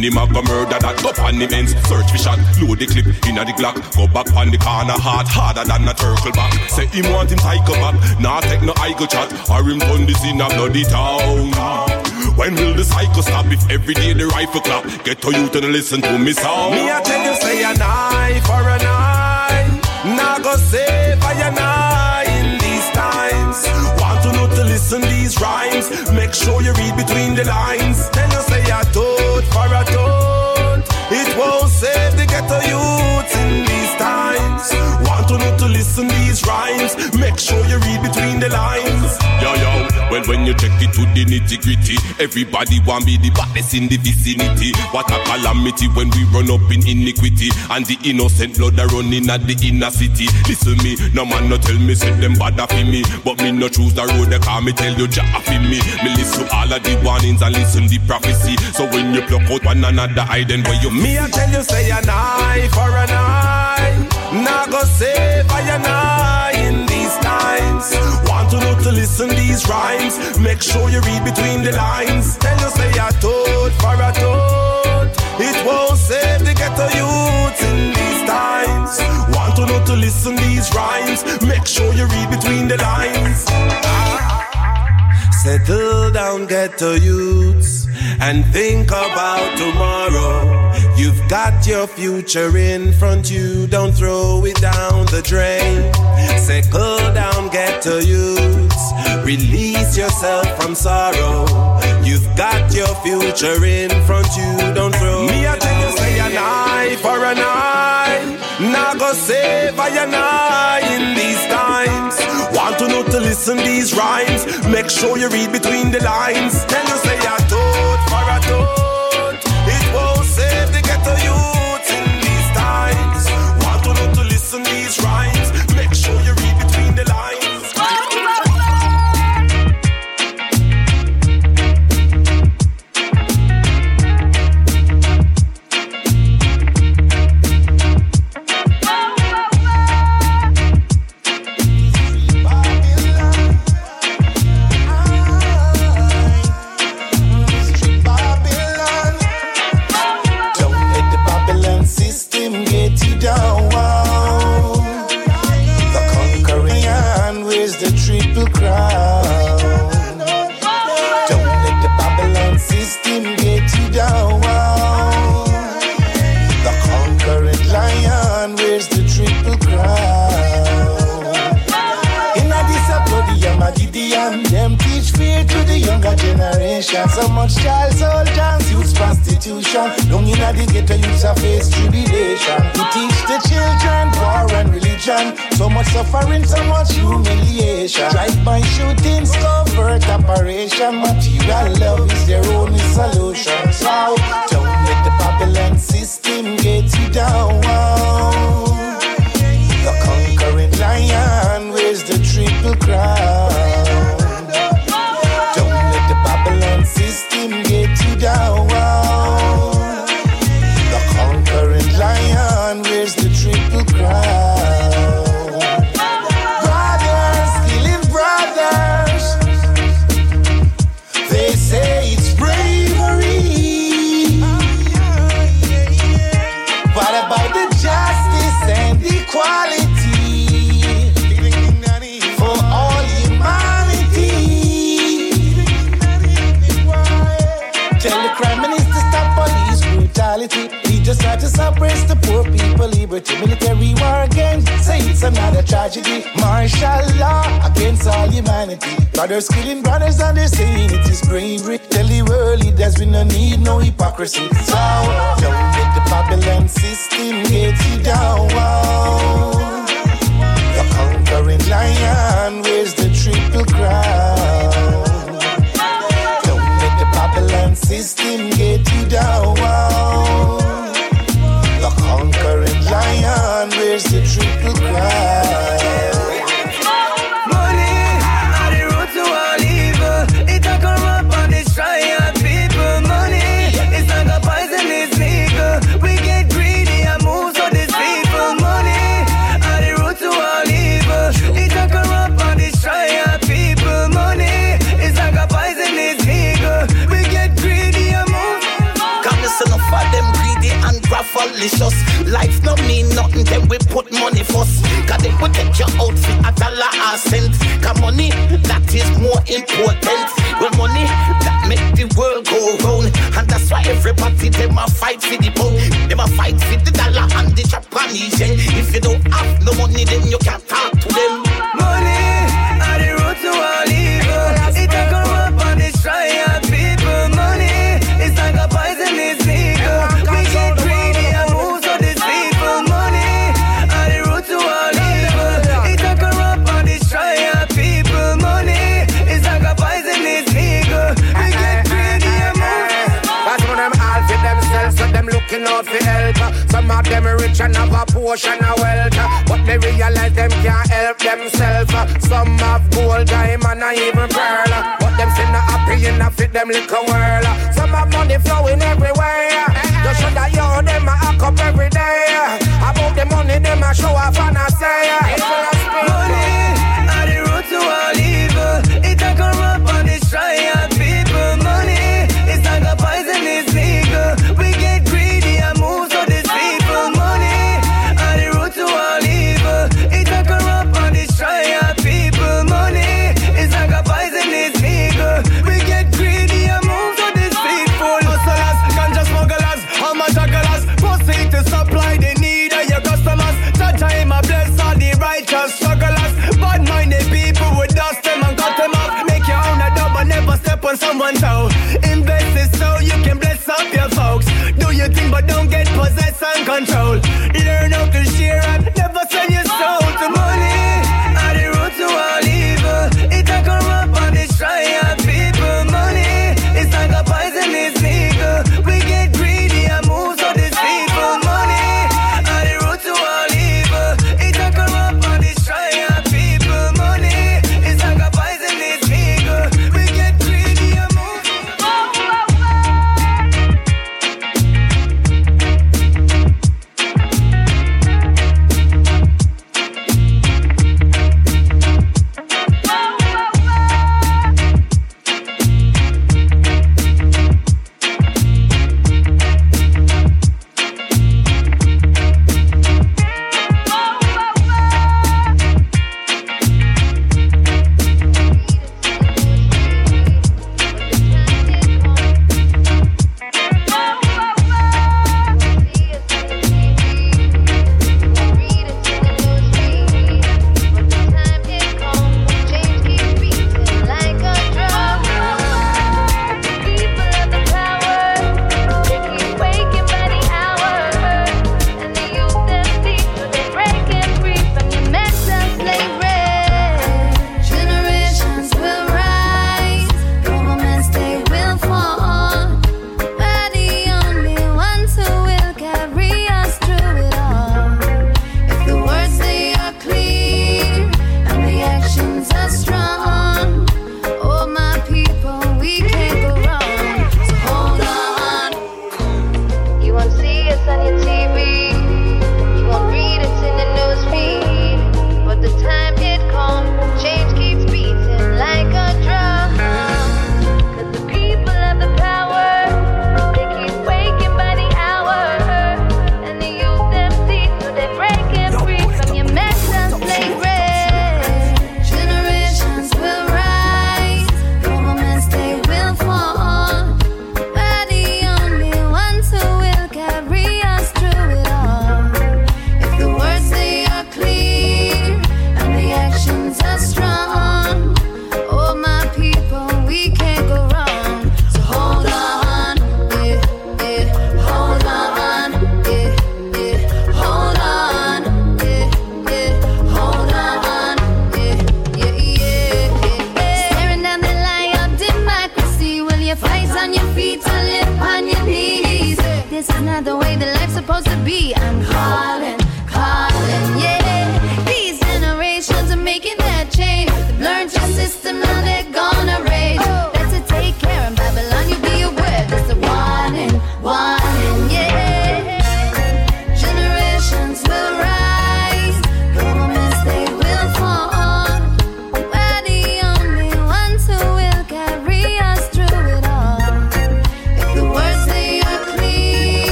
When him a go murder that up on him ends. Search for shot, load the clip inna the Glock. Go back on the corner hard, harder than a turtle back. Say him want him psycho back, nah take no eye go chat. Or him turn this in a bloody town. When will the cycle stop if every day the rifle clap? Get to you to listen to me sound Me I tell you say a eye for a nine, Nah go say by an eye these times. Want to know to listen these rhymes. Make sure you read between the lines. lines. Yo yo, well when you check it to the nitty gritty, everybody want be the baddest in the vicinity. What a calamity when we run up in iniquity and the innocent blood are running at the inner city. Listen me, no man no tell me say them bad for me, but me no choose the road they call me tell you Jah for me. Me listen all of the warnings and listen the prophecy. So when you pluck out one another, I then where you me I tell you say an eye for an eye, now go save by an eye in these times to listen these rhymes. Make sure you read between the lines. Tell you say a toad for a toad. It won't save the ghetto youth in these times. Want to know to listen these rhymes. Make sure you read between the lines. Settle down, ghetto youths, and think about tomorrow. You've got your future in front you, don't throw it down the drain. Settle down, get to youths, release yourself from sorrow. You've got your future in front you, don't throw Me, I tell you, say an eye for an eye. Now go save I in these times. Want to know to listen these rhymes? Make sure you read between the lines. Tell you say a toad for a toad. A the ghetto, youths a face tribulation. To teach the children war and religion. So much suffering, so much humiliation. Drive-by shootings, covert operation. Material love is their only solution. So don't let the Babylon system get you down. The conquering lion wears the triple crown. It's another tragedy. Martial law against all humanity. Brothers killing brothers and they're saying it is bravery. Tell the world has been no need, no hypocrisy. So don't let the Babylon system get you down. The conquering lion wears the triple crown. Don't let the Babylon system get you down. The conquering lion wears the triple crown. Your outfit a dollar a cent. Cause money, that is more important. Well, money, that make the world go round. And that's why everybody, them a fight for the pound. Them a fight for the dollar and the Japanese yen. If you don't have no money, then you can't talk to portion of wealth, but they realize them can't help themselves. Some have gold, diamond, and even pearl, but them still not happy enough fit them little world. Some have money flowing everywhere. Just should have you them a hack up every day. About the money, them a show off and a say. Money control.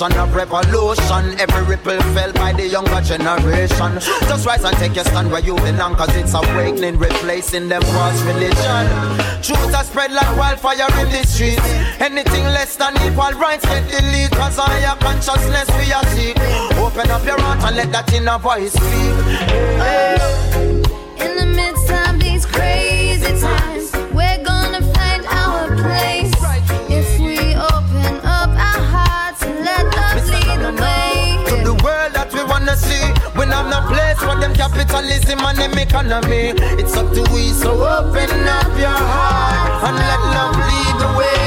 notion of revolution. Every ripple felt by the younger generation. Just rise and take your stand where you belong, cause it's awakening, replacing them false religion. Truth has spread like wildfire in the streets. Anything less than equal rights get deleted, cause your consciousness we are seek. Open up your heart and let that inner voice speak. In the midst of these crazy times. capitalism and them economy. It's up to we, so open up your heart and let love lead the way.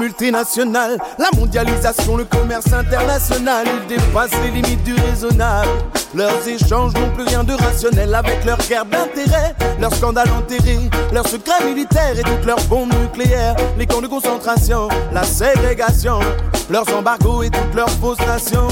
Multinationales, la mondialisation, le commerce international, ils dépassent les limites du raisonnable. Leurs échanges n'ont plus rien de rationnel avec leur guerre d'intérêt, leurs scandales enterrés, leurs secrets militaires et toutes leurs bombes nucléaires, les camps de concentration, la ségrégation, leurs embargos et toutes leurs fausses nations.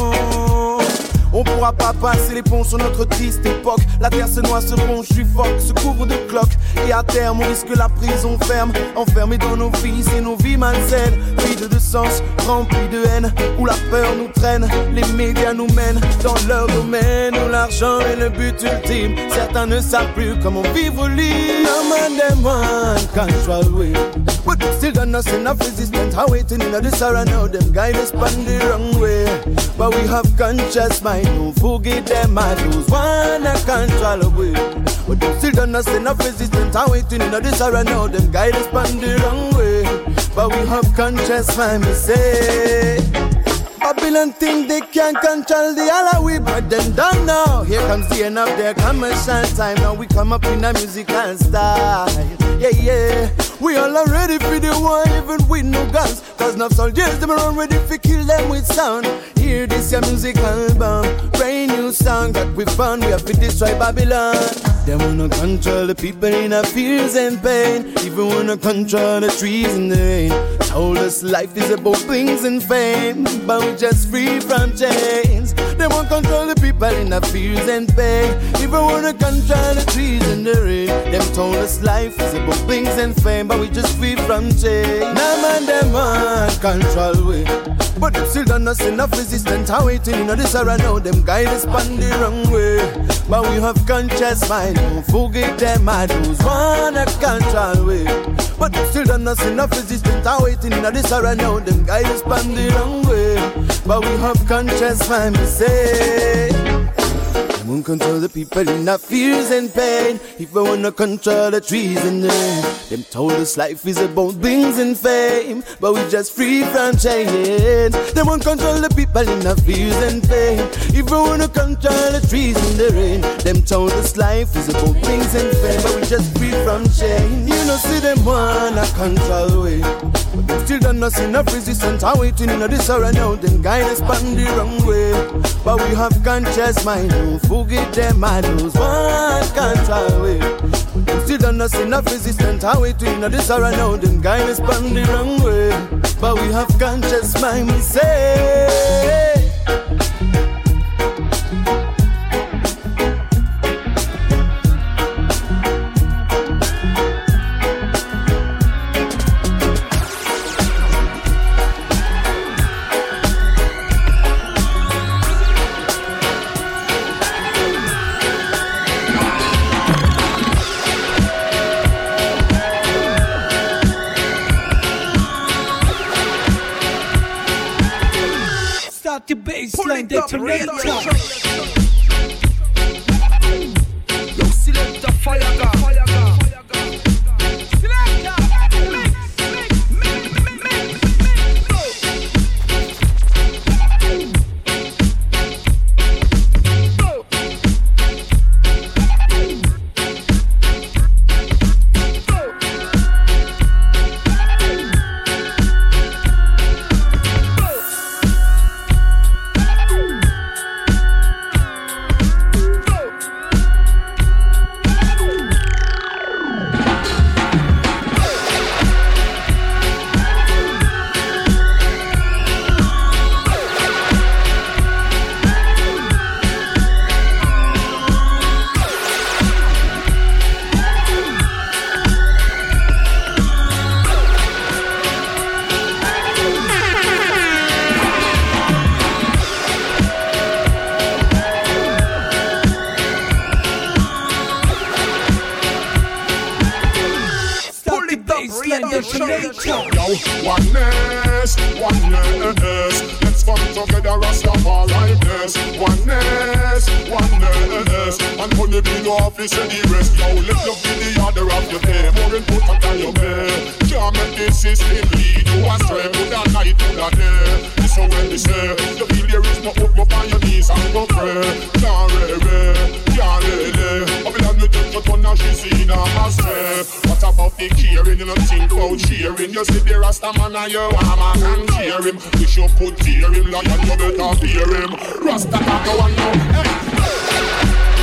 On pourra pas passer les ponts sur notre triste époque. La terre se noie, se ronge, suffoque, se couvre de cloques. Et à terme, on risque la prison ferme. Enfermés dans nos vies et nos vies malsaines. Vides de sens, remplis de haine. Où la peur nous traîne. Les médias nous mènent dans leur domaine. Où l'argent est le but ultime. Certains ne savent plus comment vivre libre. But still got us enough resistance. How waiting in the sorrow now. Them guide us on the wrong way. But we have conscious mind. Don't forget them. I lose one a control we. But we still got us enough resistance. How waiting in the sorrow now. Them guide us on the wrong way. But we have conscious mind. Me say. Babylon think they can control the Allah we but them down now. Here comes the end of their commercial time. Now we come up in a musical style. Yeah, yeah. We all are ready for the war, even with no guns. Cause now soldiers, them are ready to kill them with sound. Hear this, your music album. Brand new song that we found. We have to destroy Babylon. They wanna control the people in our fears and pain. Even wanna control the trees in the rain. Told us life is about things and fame. But we just free from chains. They want control the people in our fears and pain. Even wanna control the trees in the rain. Them told us life is about things and fame. But we just free from chains. Now man, them want control we. But them still done us enough resistance. How waiting in this era now. Them guide us on the wrong way. But we have conscious mind. Don't forget them. I lose wanna control we. But them still done us enough resistance. How waiting in this era now. Them guide us on the wrong way. But we have conscious mind. We say. Won't control the people in our fears and pain. If we wanna control the trees and the rain. Them told us life is about things and fame. But we just free from chains. They won't control the people in our fears and pain. If we wanna control the trees and the rain. Them told us life is about things and fame. But we just free from chains. You know, see them wanna control we. But them still done us enough resistance. How waiting in this era now. Them guide us on the wrong way. But we have conscious mind. Don't them. I lose one control way. Them still don't us enough resistance. How waiting in this era now. Them guide us on the wrong way. But we have conscious mind. We say. The bassline detonator. Yo, important than your pay. Can't make this system lead you astray. Put a night, put a day. This is when they say, the feel there is no hope, up on your knees and go pray. Can't rere, can't lele. Babylon, you take your turn and she seen a astray. What about the caring? You don't think about cheering. You see the Rasta man and you warm and can cheer him. We should put tear him, lion, you better fear him. Rasta go on now. Hey.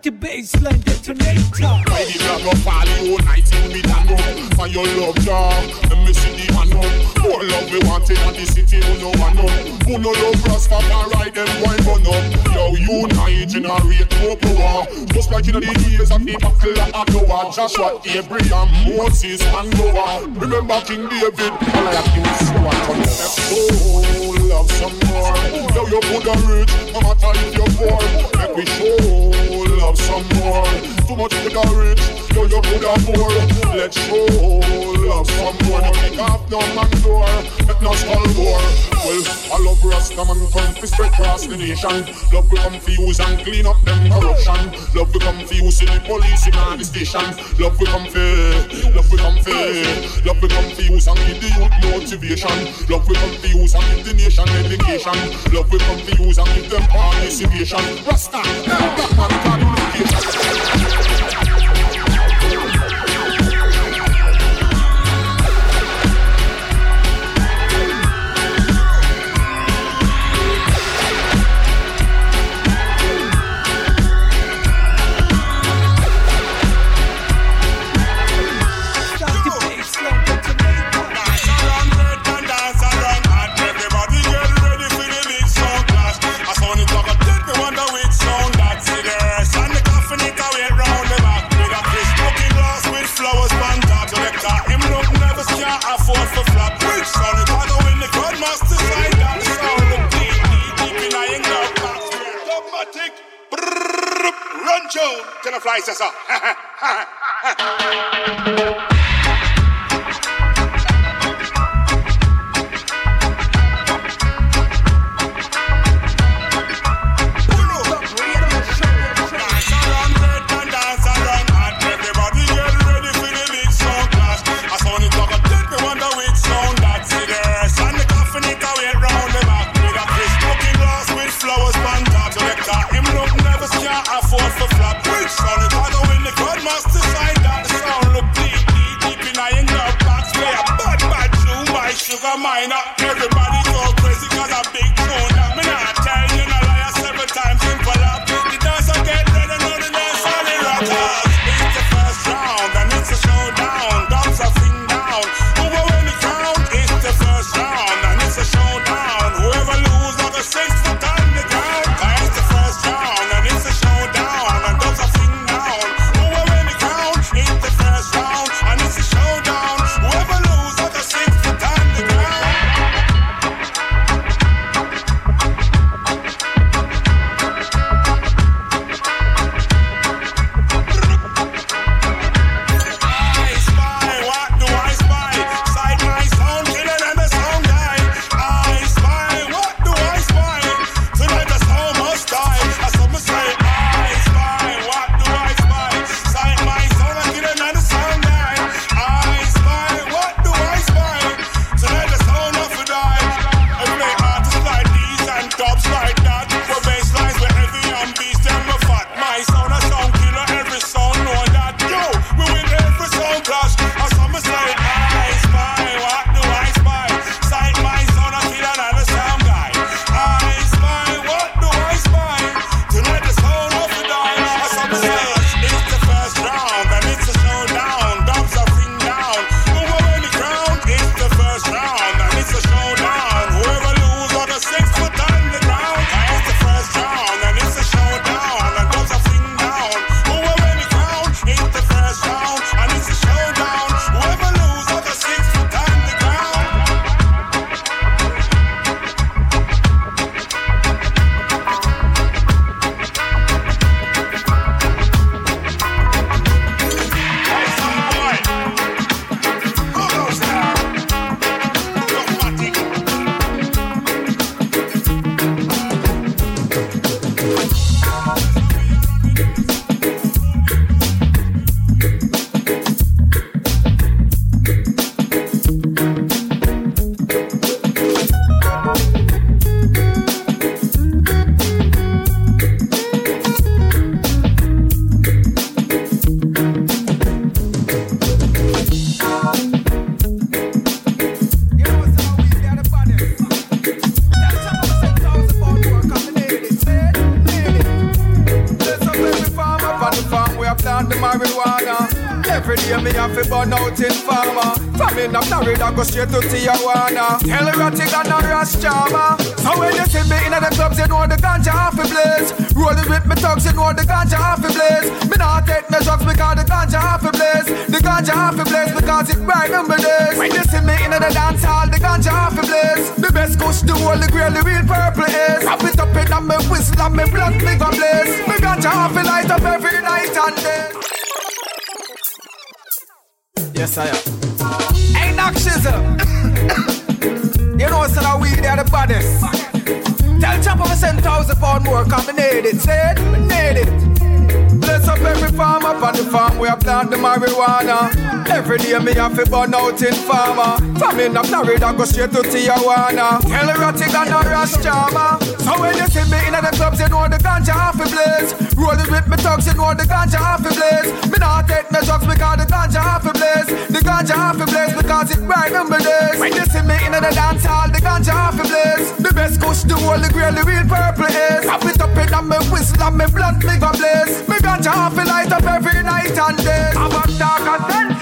Start the bassline detonator. Ready to go fall you night in me and up For your love dog. Let me see the man up. More love we want in the city who no one up Who no love Rastafari them boy burn up. Yo unite generate more power Just like in the days of the battle of Noah Joshua, Abraham, Moses and Noah. Remember King David. All I have to do is one Oh, love some more. Yo you put a rich No matter if you're poor. Make we show love some more Too much with a rich Yo you put a poor Let's show love some more No kick off no man door. Make no skull door. Well, I love Rastaman come to spread across the nation. Love we confuse and clean up them corruption. Love we confuse the police in all the stations. Love we come fair Love we come fair Love we confuse and give the youth motivation. Love we confuse and give the nation education. Love we confuse and give them participation. Rasta, black man can't afford Run, Joe. Can I fly, Cesar? wine up. Burn out in farmer. Famine of Florida go straight to Tijuana. Tell Rattig and a Rush Charmer. So when you see me in the clubs, you know the ganja off the blaze. Rolling with me thugs, you know the ganja off the blaze. Me not take me drugs because the ganja off the blaze. The ganja off the blaze because it bright number days. When you see me in the dance hall, the ganja off the blaze. The best kush, the whole, the grail, the real purple is. Wrap it up in me whistle and me blunt, me go blaze. Me ganja off the light up every night and day. I'm a dark and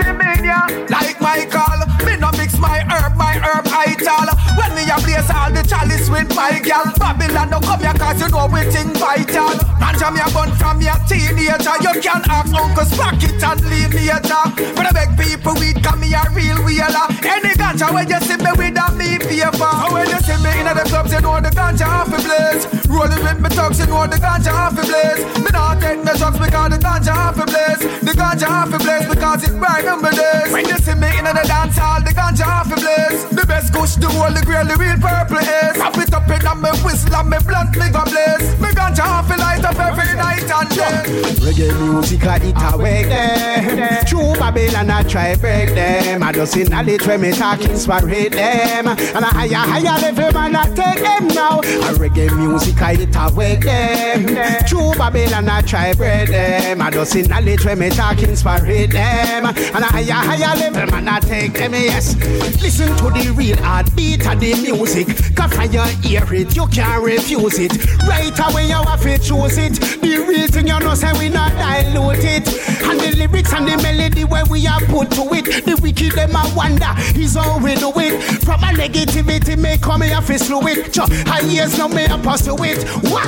sensitive like Michael. Me no mix my herb, my herb ital. When me a blaze all the chalice with my gal. Babylon no come here cause you know we think vital. Ganja me a bun from your teenager. You can ask Uncle Sprocket and leave me later. But I beg people weed come me a real wheeler. Any ganja when you see me with a me paper. So when you see me in the clubs you know the ganja off the blaze. Rolling with me thugs you know the ganja off the blaze. Me not take no drugs because the ganja off the blaze. The ganja off the blaze because it bright number days. When you see me in the dance hall, the ganja off the blaze. The best kush, the whole, the grail, the real purple is. Wrap it up in me whistle and me blunt, me go blaze. Me ganja off the light up every night and day. Reggae music, I it awake them. True Babylon, I try break them. I just in knowledge when me talk inspire them. And a higher, higher level man, I take them now. A reggae music, I it awake them. True Babylon, I try break them. I just in knowledge when me talk inspire them. And a higher, higher level man, I take them, yes. Listen to the real heartbeat of the music. Cause when you hear it, you can't refuse it. Right away, you have to choose it. The real thing, you know, say we not dilute it. And the lyrics and the melody where we are put to it. The wicked, them a wonder, is how we do it. From a negativity, may come here to slow it. High years, now may I pursue it. What?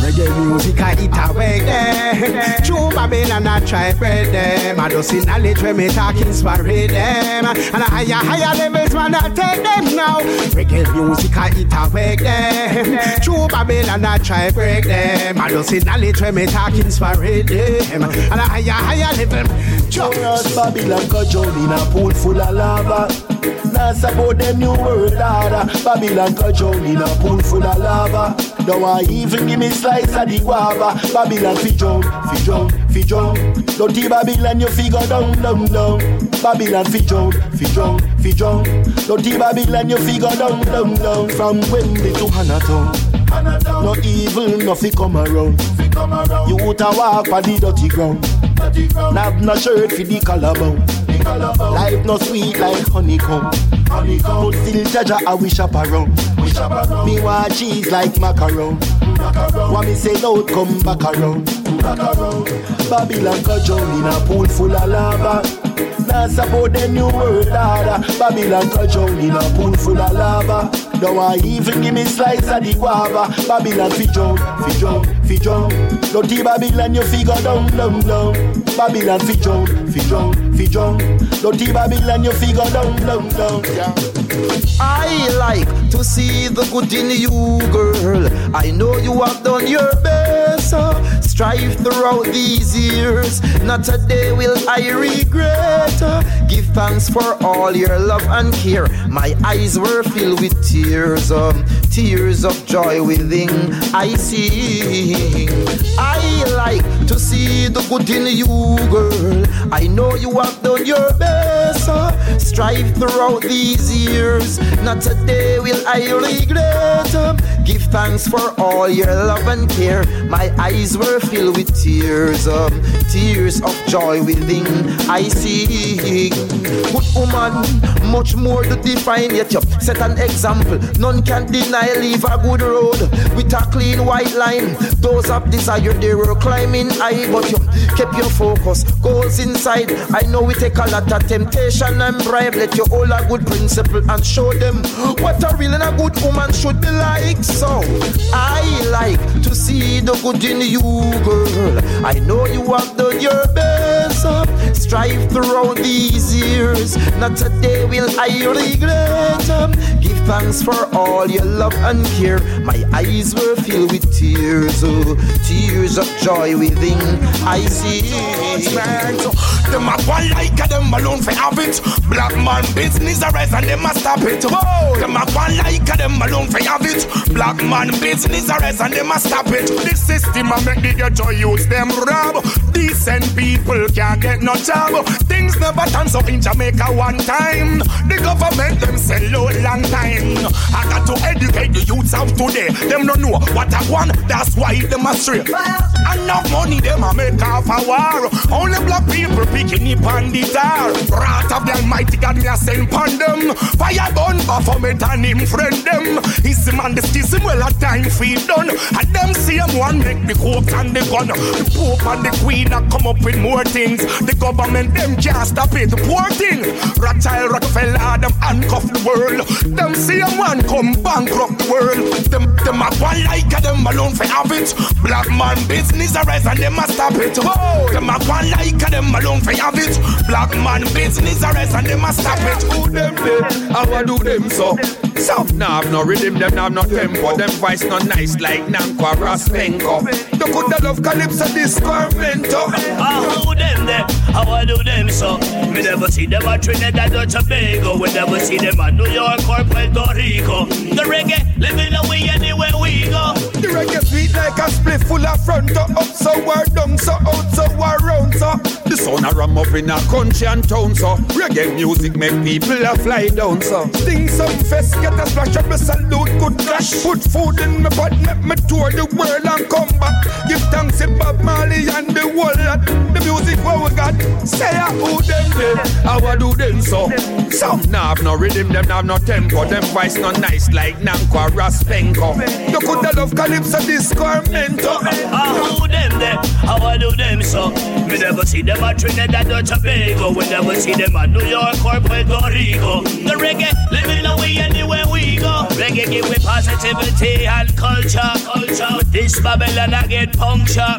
Reggae music, I eat away there. True Babylon, I try bread them. I just see knowledge when me talk inspire them. And a higher, higher levels, man, I take them now. Reggae music, I eat away them. True Babylon, I try break them. I just see knowledge when me talk inspire them. And a higher, higher level. Just Babylon control in a pool full of lava. That's about them new world order. Babylon control in a pool full of lava. Don't want even give me slice of the guava. Babylon fi drown, fi drown, fi drown. Dirty Babylon you fi go down, down, down. Babylon fi drown, fi drown, fi drown. Dirty Babylon you fi go down, down, down. From Wembley to Hannahtown. No evil, no fi come around. You would a walk on the dirty ground. Nav no shirt for the collarbone. Life no sweet like honeycomb. Honeycomb. But still Jaja I wish up around. Me want cheese like macaron. Want me say no come back around. Babylon control in a pool full of lava. That's about the new world order. Babylon control in a pool full of lava. Don't want even give me slice of the guava. Babylon fi drown, fi drown, fi drown. Dirty Babylon you fi go down, down, down. Babylon fi drown, fi drown, fi drown. Dirty Babylon you fi go down, down, down. I like to see the good in you, girl. I know you have done your best. Strive throughout these years. Not a day will I regret. Give thanks for all your love and care. My eyes were filled with tears, um, tears of joy within. I see. I like to see the good in you, girl. I know you have done your best. Strive throughout these years. Not a day will I regret. Give thanks for all your love and care. My eyes were filled with tears, um, tears of joy within. I see good woman, much more to define. Yet you set an example. None can deny. Leave a good road with a clean white line. Those of desire they were climbing high, but you keep your focus. Goals inside. I know we take a lot of temptation and bribe. Let you hold a good principle and show them what a real and a good woman should be like. So I like to see the good in you, girl. I know you have done your best. Strive throughout these years. Not a day will I regret. Give thanks for all your love and care. My eyes were filled with tears, oh, tears of joy within. I see. Them a one like a them alone for have it. Black man business arise and them a stop it. Whoa. Them a one like a them alone for have it. Black man business arise and them a stop it. The system a make the ghetto use them rob. Decent people can't get no job. Things never turn so in Jamaica one time. The government them sell out long time. I got to educate the youths of today. Them don't know what I want. That's why them a stray. Enough money them a make off a war. Only black people picking it on the tar. Wrath of the Almighty God me a send pon them. Fire burn Baphomet and him friend them. His man the schism well a time feed done. And them same one make the coke and the gun. The Pope and the Queen a come up with more things. The government them can't stop it. Poor thing. Rothschild, Rockefeller, them handcuff the world. Them same one come bankrupt the world. Them them a one like a them alone for have it. Black man business arise and them a stop it. Oh, them a one like a them alone for have it. Black man business arise and them a stop it. Who them they? How I do them so? Some nah have no rhythm, them nah have no tempo. Them voice not nice like Nankwa Raspenko. The good love Calypso Discormento. Ah, who them there? How I do them so? Me never see them at Trinidad or Tobago. We never see them at New York or Puerto Rico. The reggae living away anywhere we go. Reggae sweet like a split full of front to up so we're down so out so we're round so. The sun a ram up in a country and town so. Reggae music make people a fly down so. Sting some fest, get a splash up a salute, good clash. Put food in my butt, let me tour the world and come back. Give thanks to Bob Marley and the whole lot. The music what we got. Say I who them they, how I do them so. Some nah have no rhythm, them have no tempo. Them voice not nice like Nankwa Raspenko. You coulda love Calypso Discormento. Ah, who them there? How I do them so? Me never see them at Trinidad or Tobago. We never see them at New York or Puerto Rico. The reggae living away anywhere we go. Reggae give me positivity and culture. culture. With this Babylon I get puncture.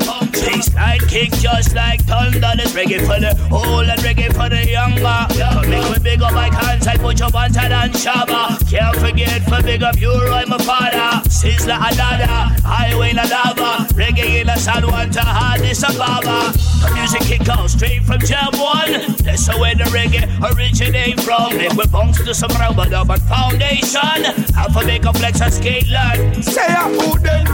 Bassline kick just like thunder. This reggae for the old and reggae for the younger. So make me big up my contact, put your banter and shabba. Can't forget for big up you, Roy, my father. Sizzla and Dada, highway na lava. Reggae in a San Juan to Addis Ababa. The music it out straight from Jam 1. That's where the reggae originate from. Make we bounce to some rubber and foundation. To make a flex and skate land. Say a who them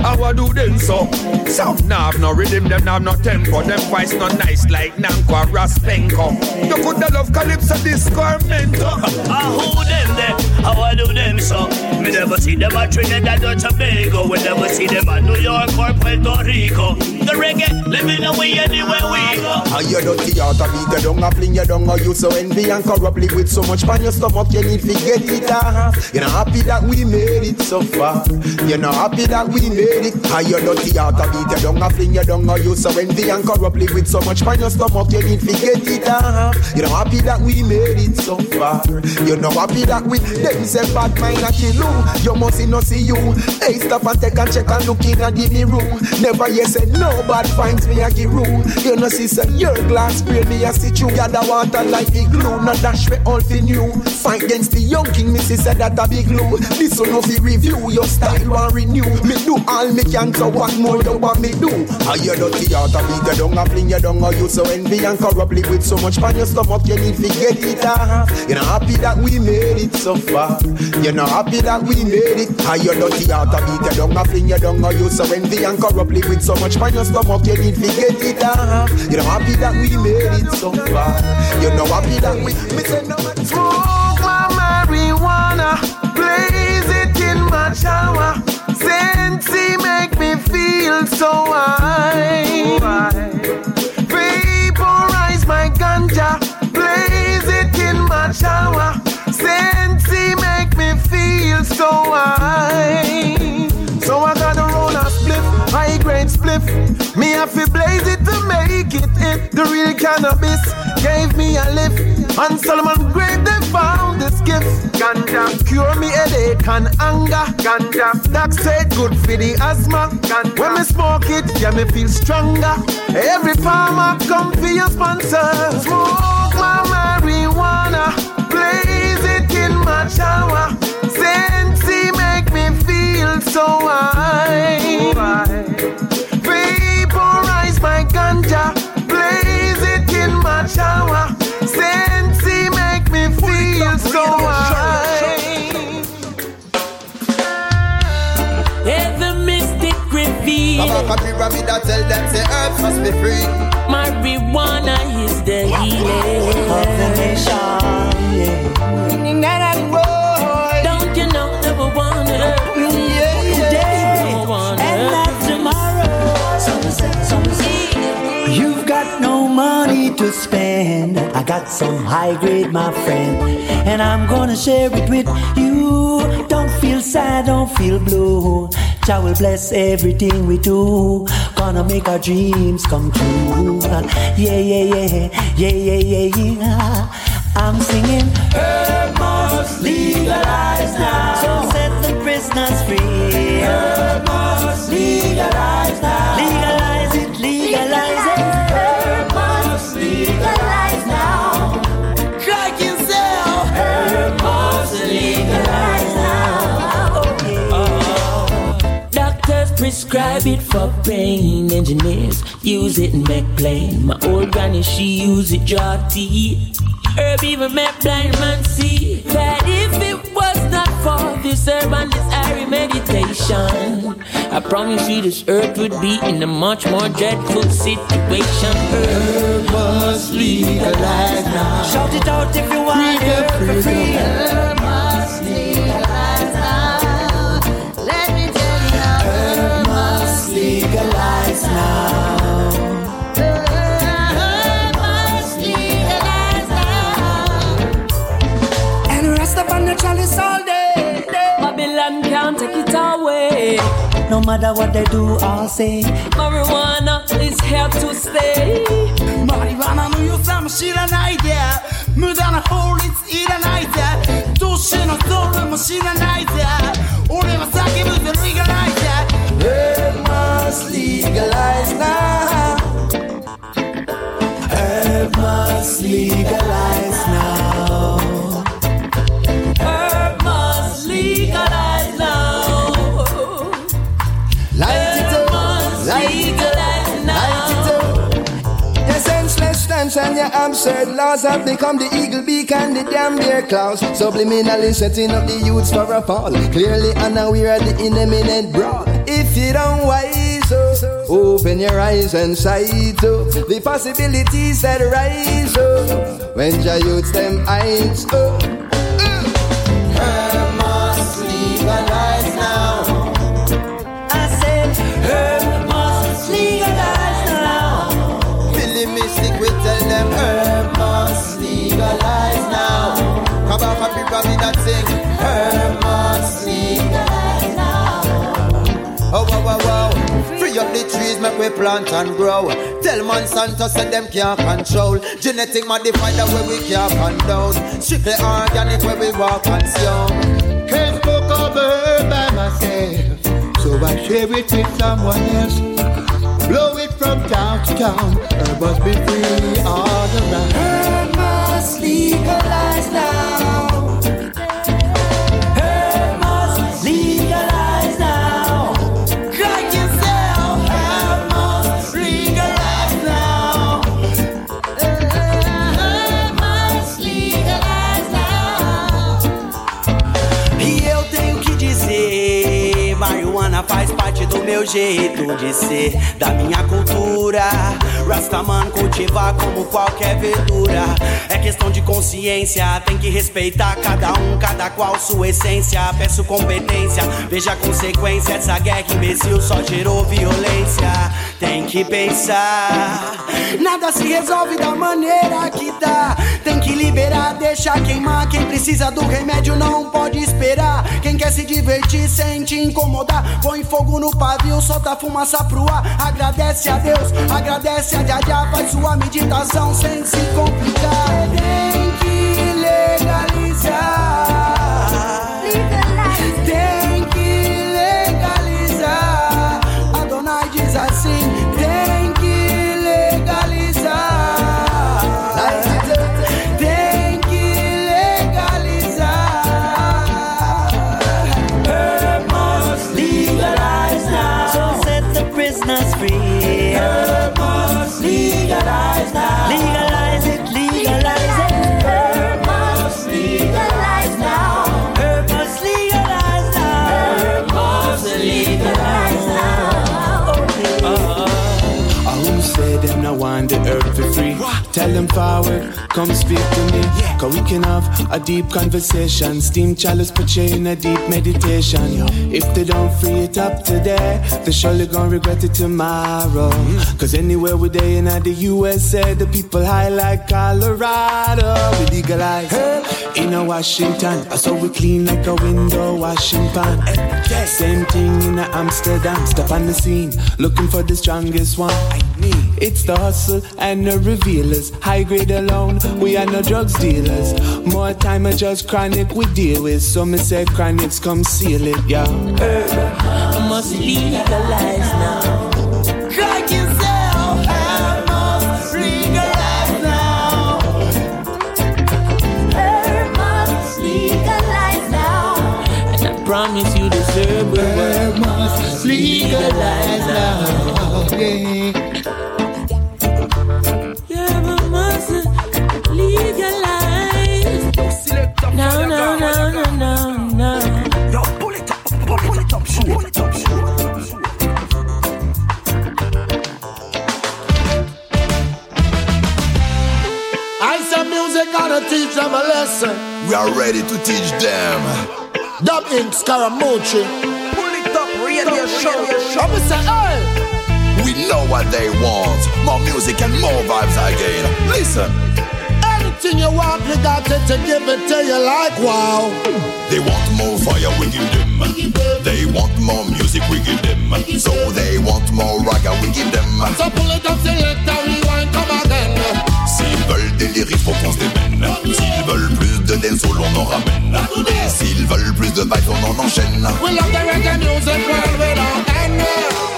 how I do them so. Some nah have no rhythm, them nah have no tempo. Them voice not nice like Nankwa Raspenko. You coulda love Calypso Discormento. *laughs* I who them there? I do them so? Me never see them at Trinidad or Tobago. We see them at New York or Puerto Rico. The reggae living away anywhere we go. How you dirty out of beat you down, a fling you down, you so envy and corruptly with so much pan your stomach, you need to get it off. You're not happy that we made it so far. You're not happy that we made it. How you dirty out of beat you down, a fling you down, you so envy and corruptly with so much pan your stomach, you need to get it off. You're not happy that we made it so far. You're not happy that we them say bad mind a kill you. You must not see you. Hey, stop and take a check and look in and give me room. Never you said no bad finds me a give room. You know see say your glass spray me a sit you got gather water like the glue. Not dash me all for new. Fight against the young king, me see that a big glue. This one of the review your style want renew. Me do all me can so what more you want me do? How you dirty out of beat you down a fling you down or you so envy and corruptly with so much pan your stomach you need to get it off. You're not happy that we made it so far. You're not happy that we made it. How you dirty out of you down a fling you down or you so envy and corruptly with so much pan your stomach you need to get it off. You're not happy that we made it so far. You're not happy that we me say no. Smoke my marijuana, blaze it in my shower. feel so high. Vaporize my ganja, blaze it in my shower. Sensei make me feel so high. So I gotta roll a spliff, high grade spliff. Me have to blaze it to make it hit. The real cannabis gave me a lift. On Solomon grave they found this gift. Ganja cure me headache and anger. Ganja that said good for the asthma. Ganja. When me smoke it, yeah me feel stronger. Every farmer come for your sponsor. Smoke my marijuana, blaze it in my shower. So high. Vaporize my ganja, blaze it in my shower. Sensei make me feel so high. Every mystic reveal. Come pyramid, I tell them say earth must be free. Marijuana is the healing of the nation. Don't to spend. I got some high grade, my friend, and I'm gonna share it with you. Don't feel sad, don't feel blue. Jah will bless everything we do. Gonna make our dreams come true. Yeah, yeah, yeah, yeah, yeah, yeah, yeah. I'm singing. Herb must legalize now. So set the prisoners free. Herb must legalize now. Legalize prescribe it for pain. Engineers use it and make plain. My old granny, she use it draw tea. Herb even make blind man see that if it was not for this herb and this airy meditation, I promise you this earth would be in a much more dreadful situation. Herb must legalize now. Shout it out if you want herb for free. The chalice all day. Babylon can't take it away. No matter what they do, I'll say. Marijuana is here to stay. Marijuana nu ju framkyla najde Mudarna hållits i den najde Duschen och solen maskinen najde Och det var säkert ut en rigga najde Herb must legalize now. Herb must legalize now. Tension, your absurd laws have become the eagle beak and the damn deer claws. Subliminally setting up the youths for a fall. Clearly unaware of the imminent brawl. If you don't wise up, open your eyes and sight up the possibilities that rise up when your youths them eyes up. On, happy that sing herb must legalize now. Oh wow wow wow. Free up the trees, make we plant and grow. Tell Monsanto say them can't control. Genetic modified the way we can't condone. Strictly organic where we walk and sow. Can't spoke of a herb by myself, so I share it with someone else. Blow it from town to town, herb must be free all around. Herb must legalize now. Meu jeito de ser, da minha cultura. Rastaman cultivar como qualquer verdura. É questão de consciência, tem que respeitar cada um, cada qual sua essência. Peço competência, veja a consequência. Essa guerra imbecil só gerou violência. Tem que pensar, nada se resolve da maneira que tá. Tem que liberar, deixar queimar. Quem precisa do remédio não pode esperar. Quem quer se divertir sem te incomodar, põe fogo no pavio, solta fumaça pro ar. Agradece a Deus, agradece a Jaja, faz sua meditação sem se complicar. Tem que legalizar. Tell them forward, come speak to me. Cause we can have a deep conversation. Steam chalice put you in a deep meditation. If they don't free it up today, they surely gonna regret it tomorrow. Mm. Cause anywhere we day in the USA, the people high like Colorado. We legalize in a Washington. So we clean like a window washing pan. Same thing in a Amsterdam. Step on the scene, looking for the strongest one. I need. It's the hustle and the revealers. High grade alone, we are no drugs dealers. More time I just chronic we deal with. So me say chronics come seal it, yeah. I must legalize now. Crack yourself, I must legalize now. Herb must legalize now. And I promise you deserve a word. must legalize now. Yeah, but must legalize. No, no, no, no, no, no. Yo, pull it up, pull it up, shoot, pull it up, shoot. I some music gonna teach them a lesson. We are ready to teach them. Dub Inc. Skarra Mucci. Pull it up, radio show. I'ma say, hey. We know what they want. More music and more vibes again. Listen. Anything you want, we got it to give it to you like wow. They want more fire, we give them. They want more music, we give them. So they want more raga, we give them. So pull it up, select and rewind, come again. S'ils veulent des lyrics, faut qu'on se démène. S'ils veulent plus de dancehall, on en ramène. Et s'ils veulent plus de vibes, on en enchaîne. We love the reggae music world without end.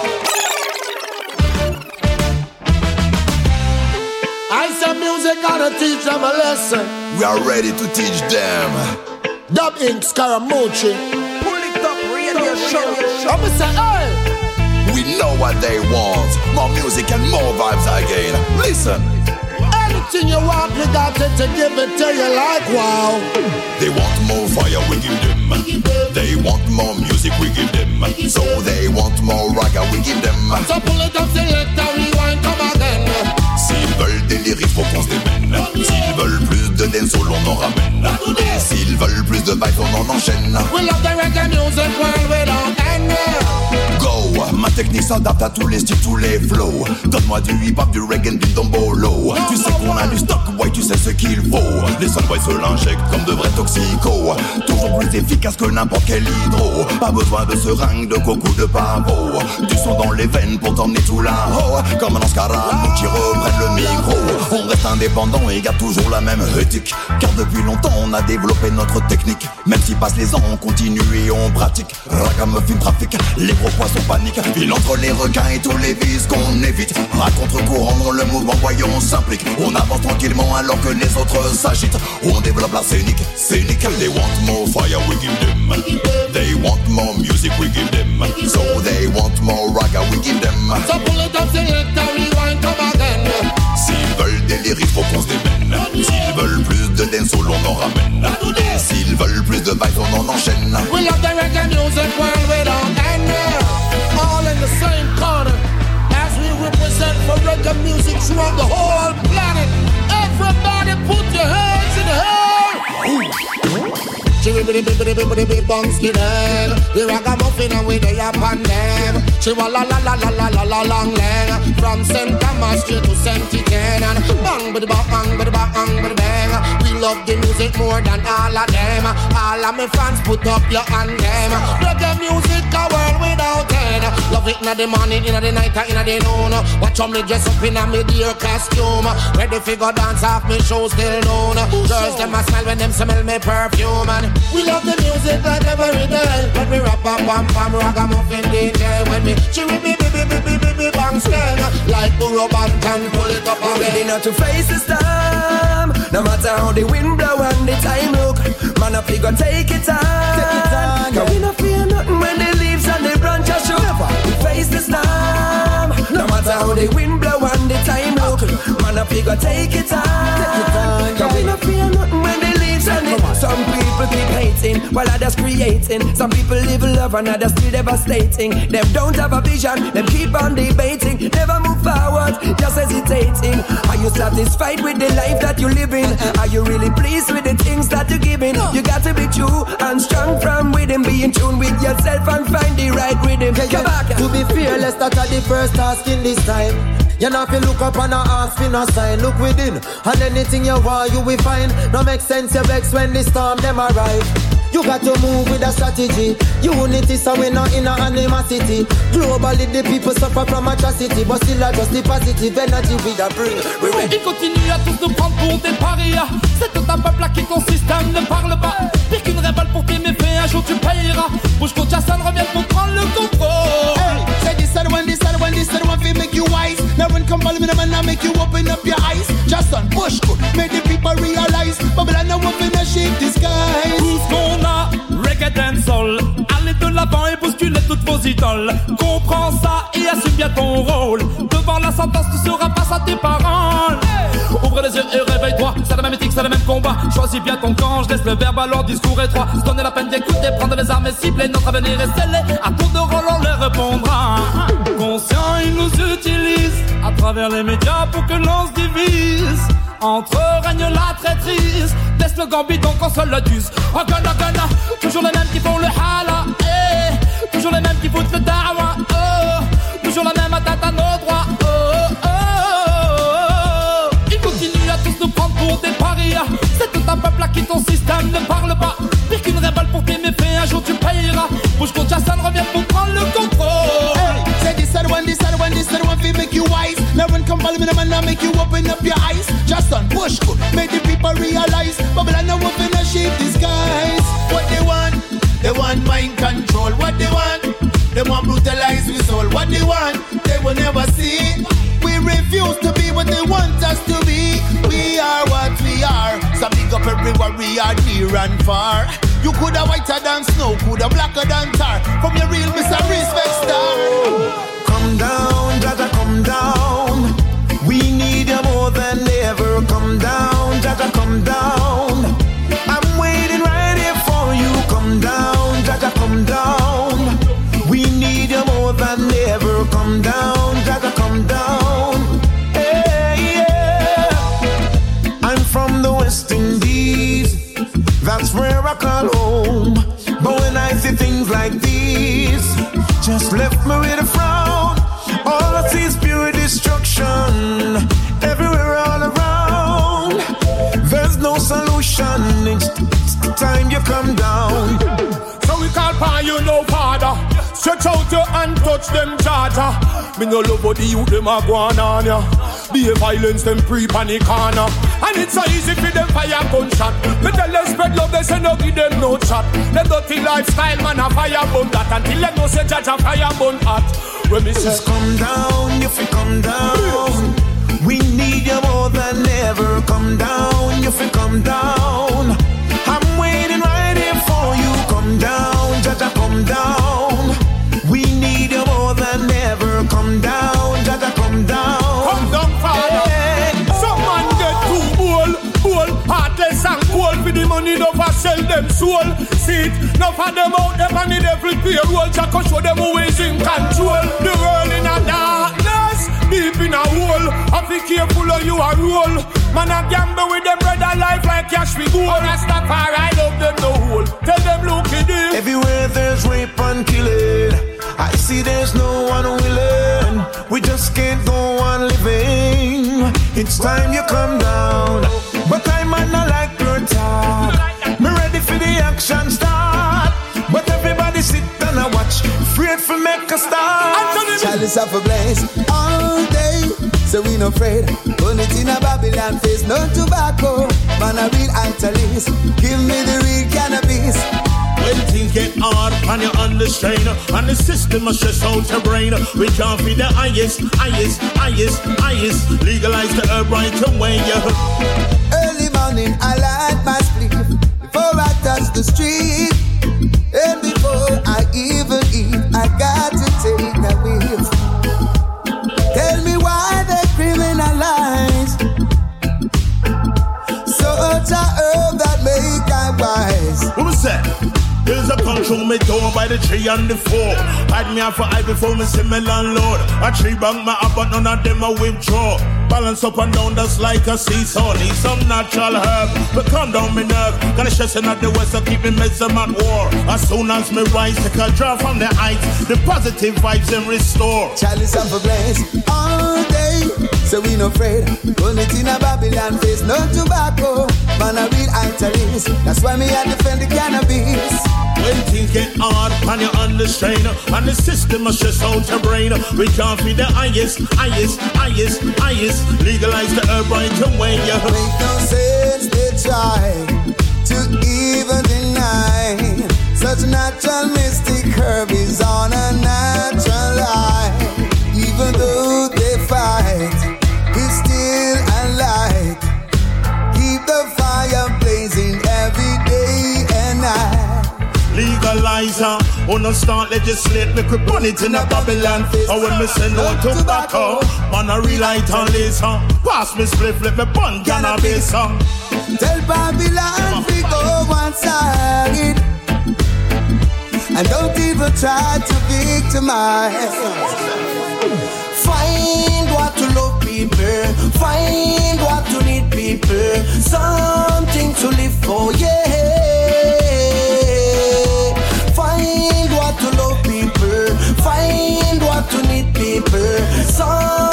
Music gonna teach them a lesson. We are ready to teach them. Dub Inc. Skarra Mucci. Pull it up, radio show. I'ma say, hey. We know what they want. More music and more vibes again. Listen. Anything you want, we got it to give it to you like wow. They want more fire, we give them. They want more music, we give them. So they want more raga, we give them. So pull it up, select and rewind, come again. S'ils veulent lyrics, faut qu'on se démène. S'ils veulent plus de dancehall, on en ramène. Et s'ils veulent plus de vibes, on en enchaîne. We love the reggae music world without end. Go, ma technique s'adapte à tous les styles, tous les flows. Donne-moi du hip-hop, du reggae, du dombolo. Tu sais qu'on a du stock, ouais, tu sais ce qu'il faut. Les soundboys se l'injectent comme de vrais toxicos. Toujours plus efficace que n'importe quel hydro. Pas besoin de seringue, de coco, de pavot. Du son dans les veines pour t'emmener tout là-haut. Comme un scaramouche qui reprennent le micro. On reste indépendant et garde toujours la même Car depuis longtemps, on a développé notre technique. Même si passent les ans, on continue et on pratique. Ragamuffin trafic, les gros poissons paniquent. Il entre les requins et tous les vices qu'on évite. À contre-courant dans le mouvement, voyons, on s'implique. On avance tranquillement alors que les autres s'agitent. On développe la scénique, scénique. They want more fire, we give them. They want more music, we give them. So they want more raga, we give them. So pull it up, select and rewind, come again. S'ils veulent des lyrics, faut qu'on se démène. S'ils veulent plus de dancehall, on en ramène. S'ils veulent plus de vibes, on en enchaîne. We love the reggae music world, we don't end. All in the same corner. As we represent for reggae music throughout the whole planet. Everybody put your hands in the air. Bibbidi bibbidi bibbidi big bonsky them. The ragamuffin and we they upon them. She wa la la la la la la la long leg from St. Thomas Street to St. Etienne and bang bidi bang bang bidi bang bang bidi bang. We love the music more than all of them. All of my fans put up your hand them. Reggae music a world without end. Love it in the morning, in the night, in the noon. Watch how me dress up in a me dear costume. Ready fi go dance off me shoes still known. Girls them a smile when them smell me perfume and we love the music like every day. When we rap a pam pam ragamuffin DJ. When me she with me baby baby baby bang stand like Burro Banton pull it up I'm ready now to face the storm. No matter how the wind blow and the time look, man up we go take it on. Take it on. Cause we no fear nothing when the leaves and the branches show. We face the storm. No matter how the wind blow and the time look, man up we go take it on. Take it on. Cause we no fear nothing when the leaves and the some people keep hating while others creating. Some people live love and others still devastating. Them don't have a vision, them keep on debating. Never move forward, just hesitating. Are you satisfied with the life that you're living? Are you really pleased with the things that you're giving? You got to be true and strong from within. Be in tune with yourself and find the right rhythm. Come back. To be fearless, that's the first task in this time. You know if you look up and I ask for no sign, look within, and anything you want you will find. No make sense you vex when the storm them arrive. You got to move with a strategy. Unity so we not in a animosity. Globally the people suffer from atrocity, but still I just the positive energy we da bring. We ready. Ils continuent à tous nous prendre pour des parias. C'est tout un peuple qui ton système ne parle pas. Pire qu'une révolte pour tes méfaits, un jour tu payeras. Bouge contre Jason, reviens pour prendre le contrôle. Hey, when come follow me, the man, I make you open up your eyes. Just on push good, make the people realize. Babylon, now up in a shape disguise. Tout ce qu'on a, reggae dancehall. Allez de l'avant et bousculez toutes vos idoles. Comprends ça et assume bien ton rôle. Devant la sentence, tu seras face à tes paroles. Ouvre les yeux et réveille-toi. C'est la même éthique, c'est le même combat. Choisis bien ton camp, je laisse le verbe à leur discours étroit. Se donner la peine d'écouter, prendre les armes et cibler. Notre avenir est scellé. À tour de rôle, on les répondra. Conscient, ils nous utilisent à travers les médias pour que l'on se divise. Entre eux règne la traîtrise. Des slogans bidons qu'on se le dise. Oh. Toujours les mêmes qui font le hala. Eh. Toujours les mêmes qui foutent le dawa. Oh. À qui ton système ne parle pas. Pire qu'une révolte pour tes méfaits, un jour tu payeras. Bouge contre reviens pour prendre le contrôle. Hey, say this one, this one, this one, feel make you wise. Now when come follow me, the man, I make you open up your eyes. Just push make the people realize. Babylon, now up in a shape disguise. What they want? They want mind control. What they want? They want brutalize we soul. What they want? They will never see. We refuse to be what they want us to be. We are what we are. So big up everywhere we are near and far. You coulda whiter than snow, coulda blacker than tar. From your real Mr. Respect Star. Come down, Jaja, come down. We need you more than ever. Come Call home. But when I see things like these, just left me with a frown. All I see is pure destruction. Everywhere, all around. There's no solution. It's, time you come down. So we call upon you no father. Stretch out your hand, touch them charger. Me no love how the youth them a go on on ya. Be a violence them pre panic corner. And it's so easy for them fire gunshot. Me tell them spread love, they say no give them no chat. The dirty lifestyle man a fire bun that until them know say judge a fire bun hot. When me say Just come down, if you come down. We need you more than ever. Come down, you come down. I'm waiting right here for you. Come down, Jaja, come down. Sell them soul. See it, no for them out there on the devil payroll. Jack show them who is in control. The world in a darkness, deep in a hole. I be careful of you a roll. Man, I gamble with them brother life like cash we go. Oh, Rastafari, I love them no hole. Tell them look at this. Everywhere there's rape and killing. I see there's no one willing. We just can't go on living. It's time you come down. Action start. But everybody sit and I watch. Afraid for make a start. Chalice of a blaze all day. So we no afraid. Burn it in a Babylon face, no tobacco. Man, a real italist. Give me the real cannabis. When things get hard and you're under strain And the system must stress out your brain We can't be the highest, highest, highest, highest Legalize the herb right away, yeah Early morning, I light my split touch the street. And before I even eat, I got to take a whiff. A on me door by the tree and the four. Hide me out for eye before me see me landlord. A tree bank my up, but none of them I withdraw. Balance up and down, just like a seesaw. Need some natural herb, but calm down me nerve. Got a stressing at the west, so keep me messing at war. As soon as me rise, take a draw from the heights. The positive vibes and restore. Chalice of a blaze all day. So we no afraid. Burn it in a Babylon face, no tobacco. Man, a real italist. That's why me I defend the cannabis. When things get hard and you're under strain And the system must stress out your brain. We can't be the highest, highest, highest, highest. Legalize the herb right away, yeah Make no sense they try to even deny. Such natural mystic herb is on a natural high. Oh no start legislate, make we burn it in a Babylon. Or when me say no tobacco, man a real light and laser. Pass me spliff, let me burn cannabis. Tell Babylon we go one side. And don't even try to victimize. Find what to love people. Find what to need people. Something to live for, yeah. People. Something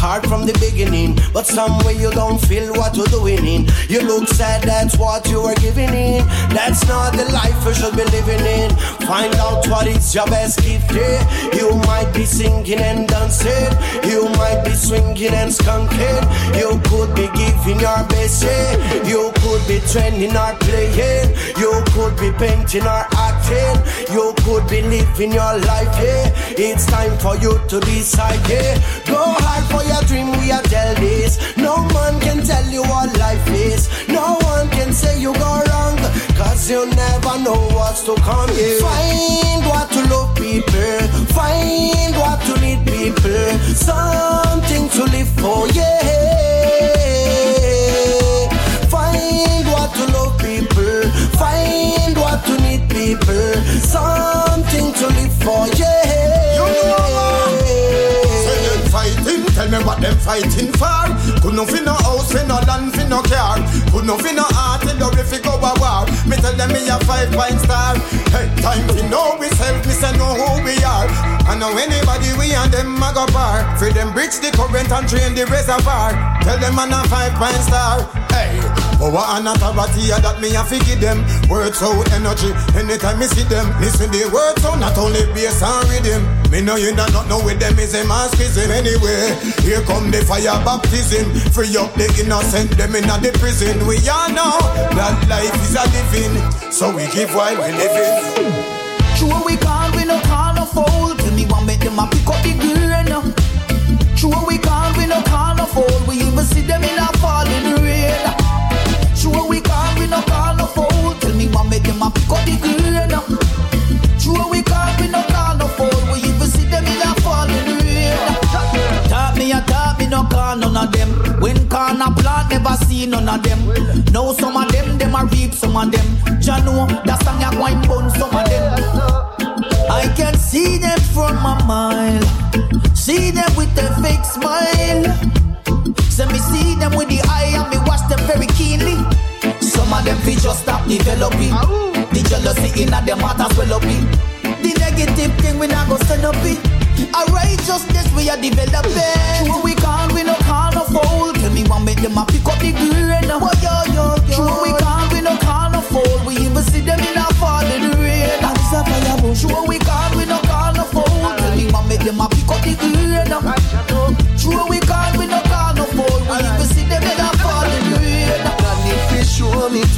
hard from the beginning, but somewhere you don't feel what you're doing in. You look sad, that's what you are giving in. That's not the life you should be living in. Find out what is your best gift. Yeah. You might be singing and dancing, you might be swinging and skunking. You could be giving your best. Yeah. You could be training or playing. You could be painting or acting. You could be living your life. Yeah. It's time for you to decide. Yeah. Go hard for your dream, we are tell this. No man can tell you what life is. No one can say you go wrong. Cause you never know what's to come. Yeah. Find what to love people. Find what to need people. Something to live for, yeah. Fighting for. Could no fi no house, fi no land, fi no car. Could no fi no heart, in the fi go a war. Me tell them me a five point star. Hey, time fi know we self, me say know who we are. I know anybody we and them a go par. Free them bridge the current and drain the reservoir. Tell them man a five point star. Hey, power and authority yeah, that me a fi give them. Words out energy anytime me see them. Listen the words out not only bass and rhythm. Me know you not know with them is a masochism anyway. Here come the fire baptism. Free up the innocent, them in the prison. We all know that life is a living, so we give while we living. True we call, we no call no fool. Tell me one make them a pick up the grain. True we call, we no call no fool. We even see them in a falling rain. A up the grain. True we we no no. We even see them in a falling rain. Me a me no none of them. When plant, never see none of them. Now some of them, them a some of them. Jah know that song ya bun some of them. I can see them from a mile. See them with their fake smile. Me see them with the eye and me watch them very keenly. Some of them just stop developing. The jealousy in them heart as well up in. The negative thing we not go stand up in. A righteousness we are developing. True we can't, we no call no fool. Tell me one make them a pick up the grain. Oh yo yo yo. True we can't,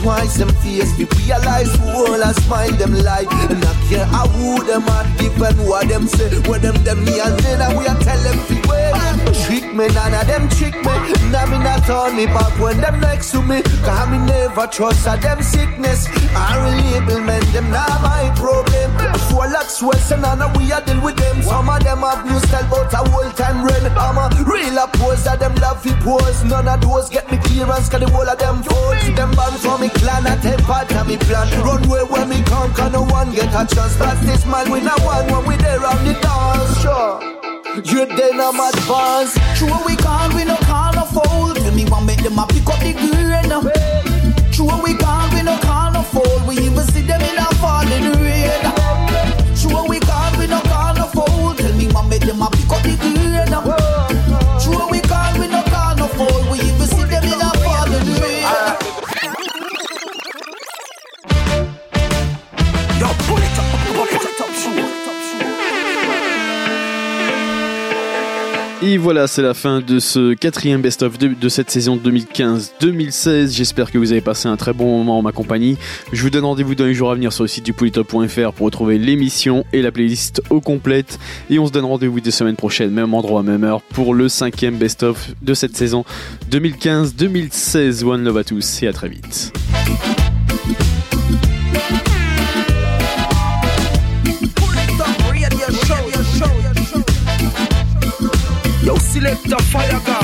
twice them face, we realize who all a smile them like. And I care how who them are different, what them say, what them them me and then we a tell them to wait. Trick me, none of them trick me. Now me not turn me back when them next to me. Cause me never trust a them sickness. I label men, them not my problem. Four lakhs west and we a deal with them. Some of them new style but a whole time run. I'm a real pose that them love it pose. None of those get me clearance cause the whole of them folds. Them band for me clan a take part of me plan. Run way when me come cause no one get a chance. Pass this man we not one when we there on the dance. Sure. You then I'm advanced. True we can't, we no call no fool. Tell me one make them a pick up the grain. True we can't, we no call no fool. We even see them in a falling rain. True we can't, we no call no fool. Tell me one make them a pick up the grain. Et voilà, c'est la fin de ce quatrième best-of de, de cette saison 2015-2016. J'espère que vous avez passé un très bon moment en ma compagnie. Je vous donne rendez-vous dans les jours à venir sur le site du polytop.fr pour retrouver l'émission et la playlist au complète. Et on se donne rendez-vous des semaines prochaines, même endroit, même heure, pour le cinquième best-of de cette saison 2015-2016. One love à tous et à très vite. Select the fire gun.